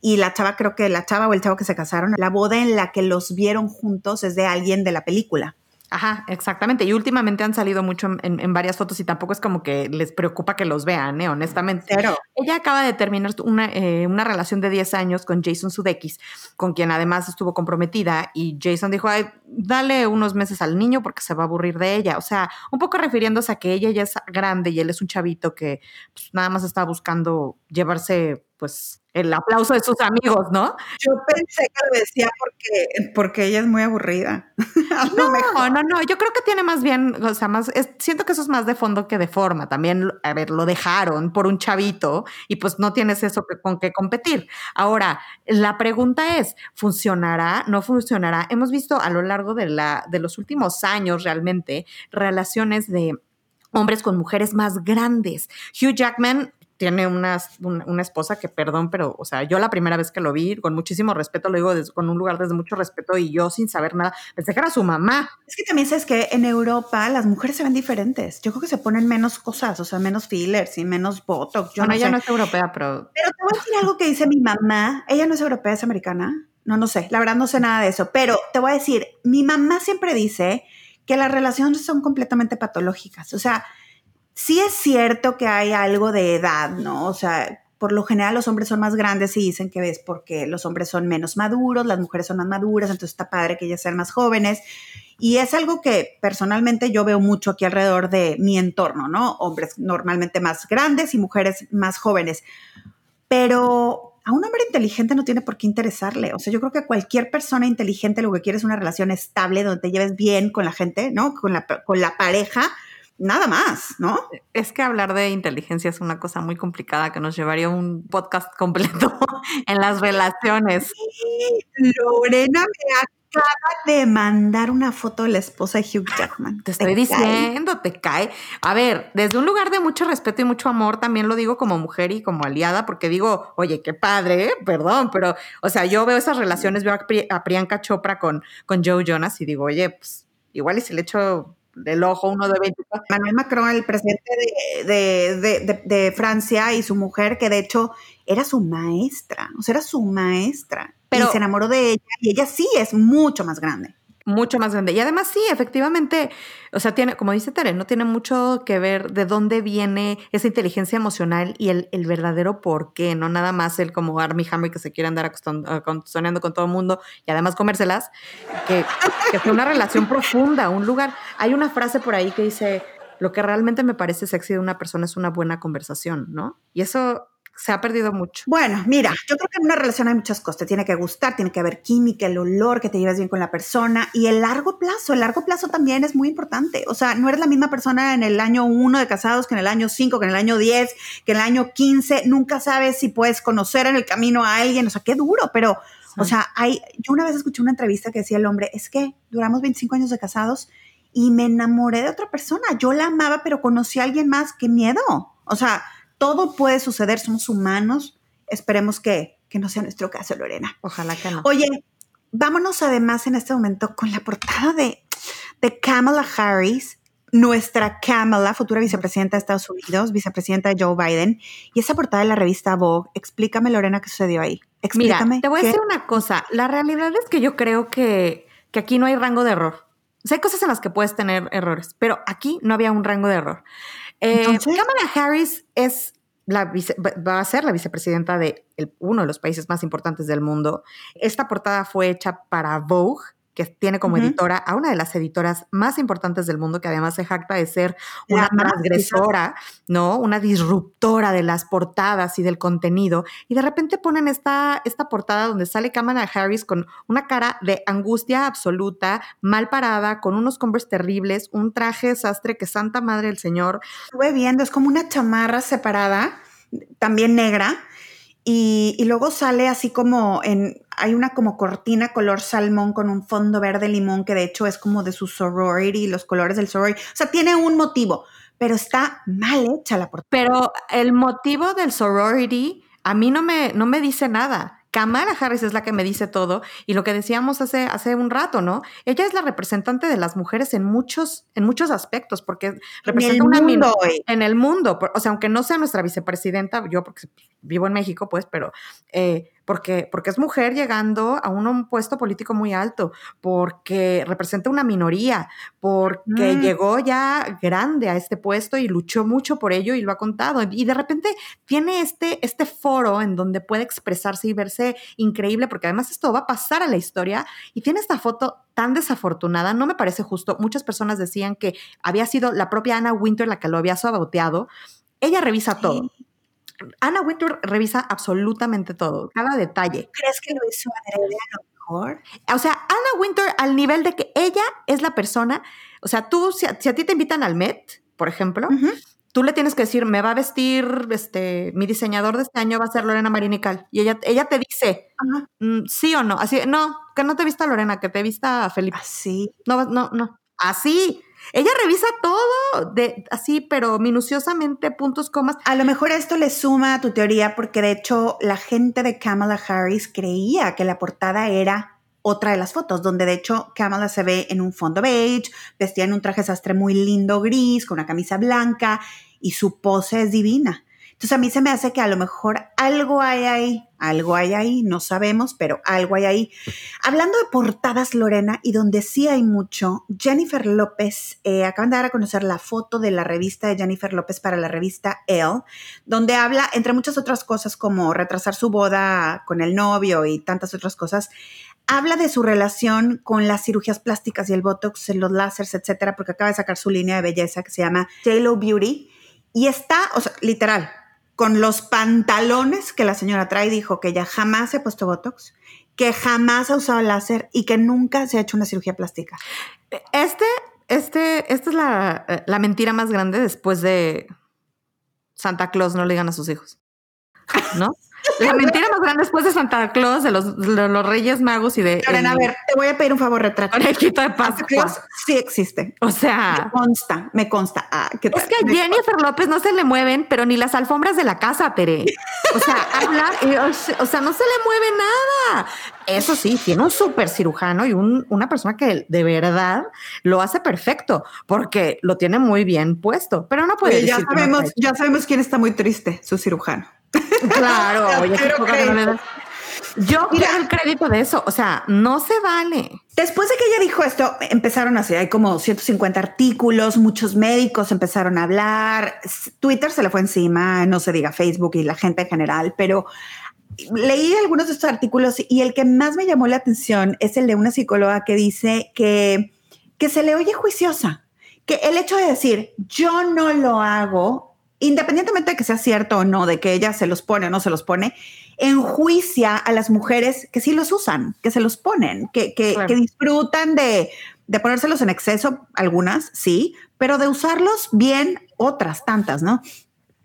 Y la chava, creo que la chava o el chavo que se casaron, la boda en la que los vieron juntos es de alguien de la película. Ajá, exactamente. Y últimamente han salido mucho en, varias fotos y tampoco es como que les preocupa que los vean, ¿eh? honestamente. Pero ella acaba de terminar una, eh, una relación de 10 años con Jason Sudeikis, con quien además estuvo comprometida y Jason dijo, Ay, dale unos meses al niño porque se va a aburrir de ella. O sea, un poco refiriéndose a que ella ya es grande y él es un chavito que pues, nada más está buscando llevarse pues el aplauso de sus amigos, ¿no? Yo pensé que lo decía porque, porque ella es muy aburrida. no, mejor. no, no, yo creo que tiene más bien, o sea, más, siento que eso es más de fondo que de forma. También, a ver, lo dejaron por un chavito y pues no tienes eso que, con qué competir. Ahora, la pregunta es, ¿funcionará? ¿No funcionará? Hemos visto a lo largo de, la, de los últimos años realmente relaciones de hombres con mujeres más grandes. Hugh Jackman tiene una, una, esposa que, perdón, pero, o sea, yo la primera vez que lo vi, con muchísimo respeto, lo digo con un lugar desde mucho respeto y yo sin saber nada, pensé que era su mamá. Es que también sabes que en Europa las mujeres se ven diferentes. Yo creo que se ponen menos cosas, o sea, menos fillers y menos botox. Yo bueno, ella no es europea, pero... Pero te voy a decir algo que dice mi mamá. Ella no es europea, es americana. No, no sé, la verdad no sé nada de eso, pero te voy a decir, mi mamá siempre dice que las relaciones son completamente patológicas. O sea, Sí es cierto que hay algo de edad, ¿no? O sea, por lo general los hombres son más grandes y dicen que es porque los hombres son menos maduros, las mujeres son más maduras, entonces está padre que ellas sean más jóvenes. Y es algo que personalmente yo veo mucho aquí alrededor de mi entorno, ¿no? Hombres normalmente más grandes y mujeres más jóvenes. Pero a un hombre inteligente no tiene por qué interesarle. O sea, yo creo que cualquier persona inteligente lo que quiere es una relación estable donde te lleves bien con la gente, ¿no? Con la pareja nada más, ¿no? Es que hablar de inteligencia es una cosa muy complicada que nos llevaría un podcast completo en las relaciones. Sí, Lorena me acaba de mandar una foto de la esposa de Hugh Jackman. Te estoy diciendo, te cae. A ver, desde un lugar de mucho respeto y mucho amor, también lo digo como mujer y como aliada, porque digo, oye, qué padre, perdón, pero, o sea, yo veo esas relaciones, veo a, Priyanka Chopra con, con Joe Jonas y digo, oye, pues igual y si le echo del ojo, uno de 24. Manuel Macron, el presidente de, Francia y su mujer, que de hecho era su maestra, o sea, era su maestra. Pero, y se enamoró de ella y ella sí es mucho más grande mucho más grande. Y además sí, efectivamente, o sea, tiene, como dice Tere, no tiene mucho que ver de dónde viene esa inteligencia emocional y el, el verdadero por qué, no nada más el como Army Hammer que se quiere andar soñando con todo el mundo y además comérselas, que, que fue una relación profunda, un lugar. Hay una frase por ahí que dice, lo que realmente me parece sexy de una persona es una buena conversación, ¿no? Y eso se ha perdido mucho. Bueno, mira, yo creo que en una relación hay muchas cosas. Te tiene que gustar, tiene que haber química, el olor, que te lleves bien con la persona y el largo plazo. El largo plazo también es muy importante. O sea, no eres la misma persona en el año uno de casados que en el año cinco, que en el año diez, que en el año quince. Nunca sabes si puedes conocer en el camino a alguien. O sea, qué duro, pero, o sea, hay, yo una vez escuché una entrevista que decía el hombre, es que duramos 25 años de casados y me enamoré de otra persona. Yo la amaba, pero conocí a alguien más. Qué miedo. O sea, todo puede suceder, somos humanos. Esperemos que, que no sea nuestro caso, Lorena. Ojalá que no. Oye, vámonos además en este momento con la portada de, de Kamala Harris, nuestra Kamala, futura vicepresidenta de Estados Unidos, vicepresidenta de Joe Biden, y esa portada de la revista Vogue. Explícame, Lorena, qué sucedió ahí. Explícame. Mira, te voy a decir una cosa. La realidad es que yo creo que, que aquí no hay rango de error. O sea, hay cosas en las que puedes tener errores, pero aquí no había un rango de error. Eh, Kamala Harris es la va a ser la vicepresidenta de uno de los países más importantes del mundo. Esta portada fue hecha para Vogue que tiene como editora a una de las editoras más importantes del mundo, que además se jacta de ser una transgresora, ¿no? Una disruptora de las portadas y del contenido. Y de repente ponen esta, esta portada donde sale Kamala Harris con una cara de angustia absoluta, mal parada, con unos Converse terribles, un traje sastre que santa madre del señor. Estuve viendo, es como una chamarra separada, también negra, y, luego sale así como en, hay una como cortina color salmón con un fondo verde limón que de hecho es como de su sorority, los colores del sorority. O sea, tiene un motivo, pero está mal hecha la portada. Pero el motivo del sorority a mí no me, no me dice nada. Kamala Harris es la que me dice todo y lo que decíamos hace, hace un rato, ¿no? Ella es la representante de las mujeres en muchos, en muchos aspectos, porque representa una mundo, en el mundo. O sea, aunque no sea nuestra vicepresidenta, yo porque vivo en México, pues, pero eh, porque, porque es mujer llegando a un, puesto político muy alto, porque representa una minoría, porque mm. llegó ya grande a este puesto y luchó mucho por ello y lo ha contado. Y de repente tiene este, este foro en donde puede expresarse y verse increíble, porque además esto va a pasar a la historia y tiene esta foto tan desafortunada, no me parece justo. Muchas personas decían que había sido la propia Anna Winter la que lo había saboteado. Ella revisa todo. Anna Wintour revisa absolutamente todo, cada detalle. ¿Crees que lo hizo adrede a lo mejor? O sea, Anna Wintour al nivel de que ella es la persona, o sea, tú, si a, ti te invitan al Met, por ejemplo, tú le tienes que decir, me va a vestir, este, mi diseñador de este año va a ser Lorena Marinical. Y ella, ella te dice, mm, sí o no, así, no, que no te vista Lorena, que te vista Felipe. Así. No, no, no, así. Ella revisa todo, de, así, pero minuciosamente, puntos, comas. A lo mejor esto le suma a tu teoría, porque de hecho la gente de Kamala Harris creía que la portada era otra de las fotos, donde de hecho Kamala se ve en un fondo beige, vestida en un traje sastre muy lindo gris, con una camisa blanca, y su pose es divina. Entonces a mí se me hace que a lo mejor algo hay ahí, algo hay ahí, no sabemos, pero algo hay ahí. Hablando de portadas, Lorena, y donde sí hay mucho, Jennifer López, eh, acaban de dar a conocer la foto de la revista de Jennifer López para la revista Elle, donde habla, entre muchas otras cosas, como retrasar su boda con el novio y tantas otras cosas, habla de su relación con las cirugías plásticas y el botox, los láseres, etcétera, porque acaba de sacar su línea de belleza que se llama JLo Beauty. Y está, o sea, literal, con los pantalones que la señora trae, dijo que ella jamás se ha puesto Botox, que jamás ha usado láser y que nunca se ha hecho una cirugía plástica. Este, este, esta es la, la mentira más grande después de Santa Claus no le digan a sus hijos. ¿No? La mentira más grande después de Santa Claus, de los, los Reyes Magos y de. Karen, a ver, te voy a pedir un favor, retrato. Conejito de Pascua. sí existe. O sea. Me consta, me consta. Ah, es que a Jennifer López no se le mueven, pero ni las alfombras de la casa, Tere. O sea, habla, o sea, no se le mueve nada. Eso sí, tiene un súper cirujano y una persona que de verdad lo hace perfecto, porque lo tiene muy bien puesto, pero no puede ya sabemos, ya sabemos quién está muy triste, su cirujano. Claro, oye, Yo quiero el crédito de eso, o sea, no se vale. Después de que ella dijo esto, empezaron a hacer, hay como 150 artículos, muchos médicos empezaron a hablar, Twitter se le fue encima, no se diga Facebook y la gente en general, pero leí algunos de estos artículos y el que más me llamó la atención es el de una psicóloga que dice que, que se le oye juiciosa, que el hecho de decir, yo no lo hago, independientemente de que sea cierto o no, de que ella se los pone o no se los pone, enjuicia a las mujeres que sí los usan, que se los ponen, que, que, que disfrutan de, de ponérselos en exceso, algunas, sí, pero de usarlos bien, otras tantas, ¿no?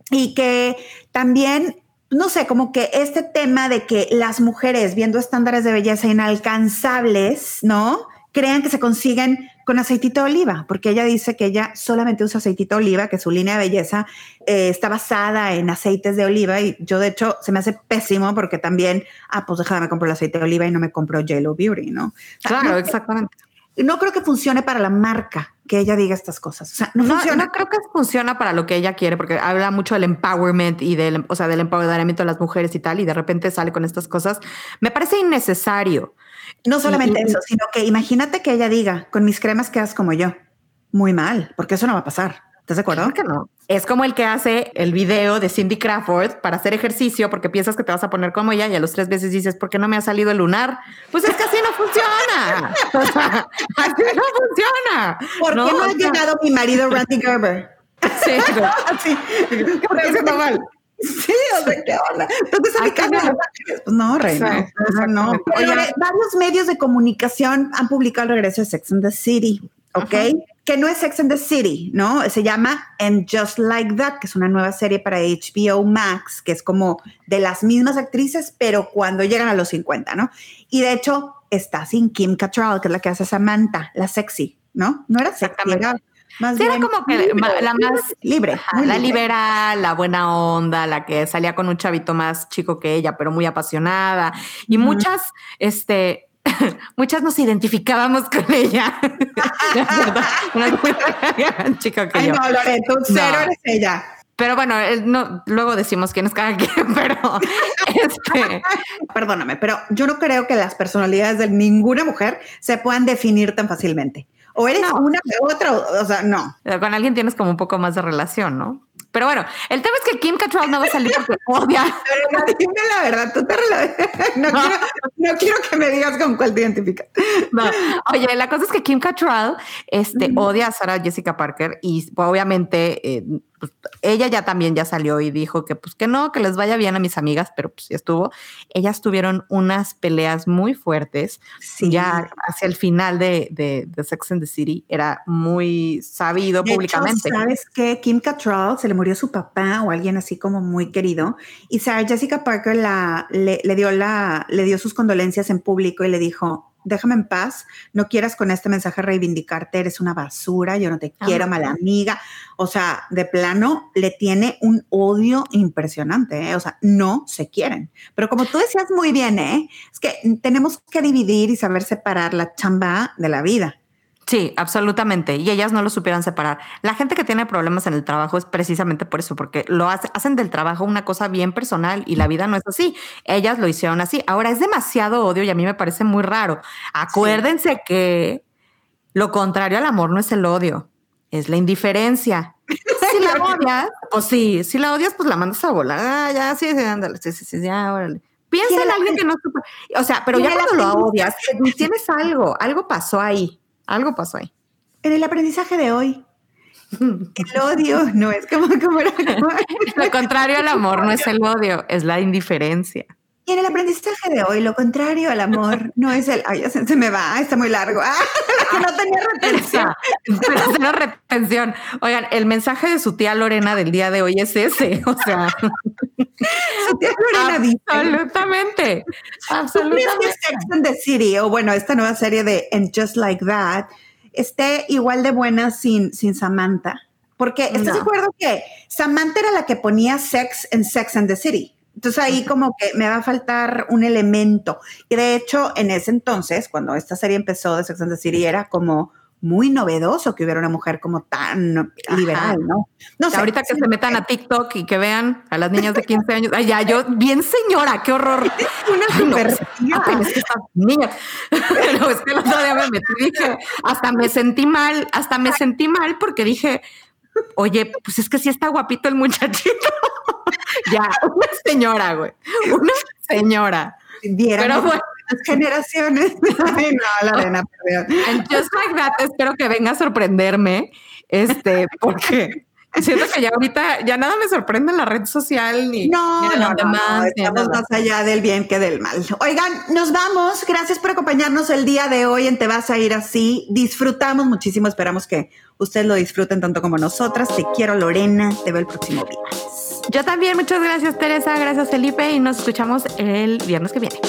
Y que también no sé, como que este tema de que las mujeres viendo estándares de belleza inalcanzables, ¿no? Crean que se consiguen con aceitito de oliva, porque ella dice que ella solamente usa aceitito de oliva, que su línea de belleza eh, está basada en aceites de oliva y yo de hecho se me hace pésimo porque también, ah, pues déjame comprar el aceite de oliva y no me compro Jello Beauty, ¿no? Claro, exactamente no creo que funcione para la marca que ella diga estas cosas. O sea, no, funciona. No creo que funciona para lo que ella quiere, porque habla mucho del empowerment y del, o sea, del empoderamiento de las mujeres y tal, y de repente sale con estas cosas. Me parece innecesario. No solamente eso, sino que imagínate que ella diga, con mis cremas quedas como yo. Muy mal, porque eso no va a pasar. ¿Estás de acuerdo? que no. Es como el que hace el video de Cindy Crawford para hacer ejercicio porque piensas que te vas a poner como ella y a los tres veces dices, ¿por qué no me ha salido el lunar? Pues es que así no funciona. así no funciona. ¿Por qué no ha llegado mi marido Randy Gerber? Sí, sí. está mal. Sí, o sea, ¿qué onda? Entonces, no. Pues no, reina. no. varios medios de comunicación han publicado el regreso de Sex and the City, ¿ok? que no es Sex and the City, ¿no? Se llama And Just Like That, que es una nueva serie para HBO Max, que es como de las mismas actrices, pero cuando llegan a los 50, ¿no? Y de hecho está sin Kim Cattrall, que es la que hace Samantha, la sexy, ¿no? No era sexy, era más sí, era como que la más libre, la liberal, la buena onda, la que salía con un chavito más chico que ella, pero muy apasionada. Y muchas, este, muchas nos identificábamos con ella. Una chica que Ay, no, Loreto, cero eres ella. Pero bueno, no, luego decimos quién es cada quien, pero este... Perdóname, pero yo no creo que las personalidades de ninguna mujer se puedan definir tan fácilmente. O eres una u otra, o sea, no. Con alguien tienes como un poco más de relación, ¿no? Pero bueno, el tema es que Kim Cattrall no va a salir porque odia. Pero dime la verdad, tú te no, Quiero, no, quiero, que me digas con cuál te identificas. No. Oye, la cosa es que Kim Cattrall este, odia a Sarah Jessica Parker y obviamente eh, pues, ella ya también ya salió y dijo que pues que no, que les vaya bien a mis amigas, pero pues ya estuvo. Ellas tuvieron unas peleas muy fuertes. Ya hacia el final de, de, Sex and the City era muy sabido públicamente. ¿Sabes que Kim Cattrall se le murió su papá o alguien así como muy querido y Sarah Jessica Parker la, le, le dio la, le dio sus condolencias en público y le dijo, déjame en paz, no quieras con este mensaje reivindicarte, eres una basura, yo no te quiero, mala amiga. O sea, de plano le tiene un odio impresionante, ¿eh? o sea, no se quieren. Pero como tú decías muy bien, ¿eh? es que tenemos que dividir y saber separar la chamba de la vida. Sí, absolutamente. Y ellas no lo supieran separar. La gente que tiene problemas en el trabajo es precisamente por eso, porque lo hacen del trabajo una cosa bien personal y la vida no es así. Ellas lo hicieron así. Ahora es demasiado odio y a mí me parece muy raro. Acuérdense que lo contrario al amor no es el odio, es la indiferencia. Si la odias, pues sí, si la odias, pues la mandas a volar. Ah, ya, sí, sí, ándale, sí, sí, sí, ya, órale. Piensa en alguien que no O sea, pero ya cuando lo odias, tienes algo, algo pasó ahí. Algo pasó ahí. En el aprendizaje de hoy, el odio no es como, como, Lo contrario al amor no es el odio, es la indiferencia. En el aprendizaje de hoy, lo contrario al amor no es el. Ay, ya se, me va, está muy largo. Ah, no tenía retención. Pero retención. Oigan, el mensaje de su tía Lorena del día de hoy es ese. O sea, su tía Lorena dice. Absolutamente. Absolutamente. Sex and the City, o bueno, esta nueva serie de And Just Like That, esté igual de buena sin, sin Samantha. Porque ¿estás de acuerdo que Samantha era la que ponía sex en Sex and the City? Entonces ahí como que me va a faltar un elemento. Y de hecho, en ese entonces, cuando esta serie empezó de Sex and the City, era como muy novedoso que hubiera una mujer como tan liberal, ¿no? No sé. Ahorita que se metan a TikTok y que vean a las niñas de 15 años. Ay, ya, yo, bien señora, qué horror. una super no, es que niñas. Pero es que el otro día me metí dije, hasta me sentí mal, hasta me sentí mal porque dije, oye, pues es que sí está guapito el muchachito. ya, una señora, güey. Una señora. Pero bueno. generaciones. Ay, no, la arena, Just Like That, espero que venga a sorprenderme. este, porque siento que ya ahorita ya nada me sorprende en la red social ni, no, ni no, no, estamos más allá del bien que del mal. Oigan, nos vamos. Gracias por acompañarnos el día de hoy en Te vas a ir así. Disfrutamos muchísimo. Esperamos que ustedes lo disfruten tanto como nosotras. Te quiero, Lorena. Te veo el próximo viernes. Yo también. Muchas gracias, Teresa. Gracias, Felipe. Y nos escuchamos el viernes que viene.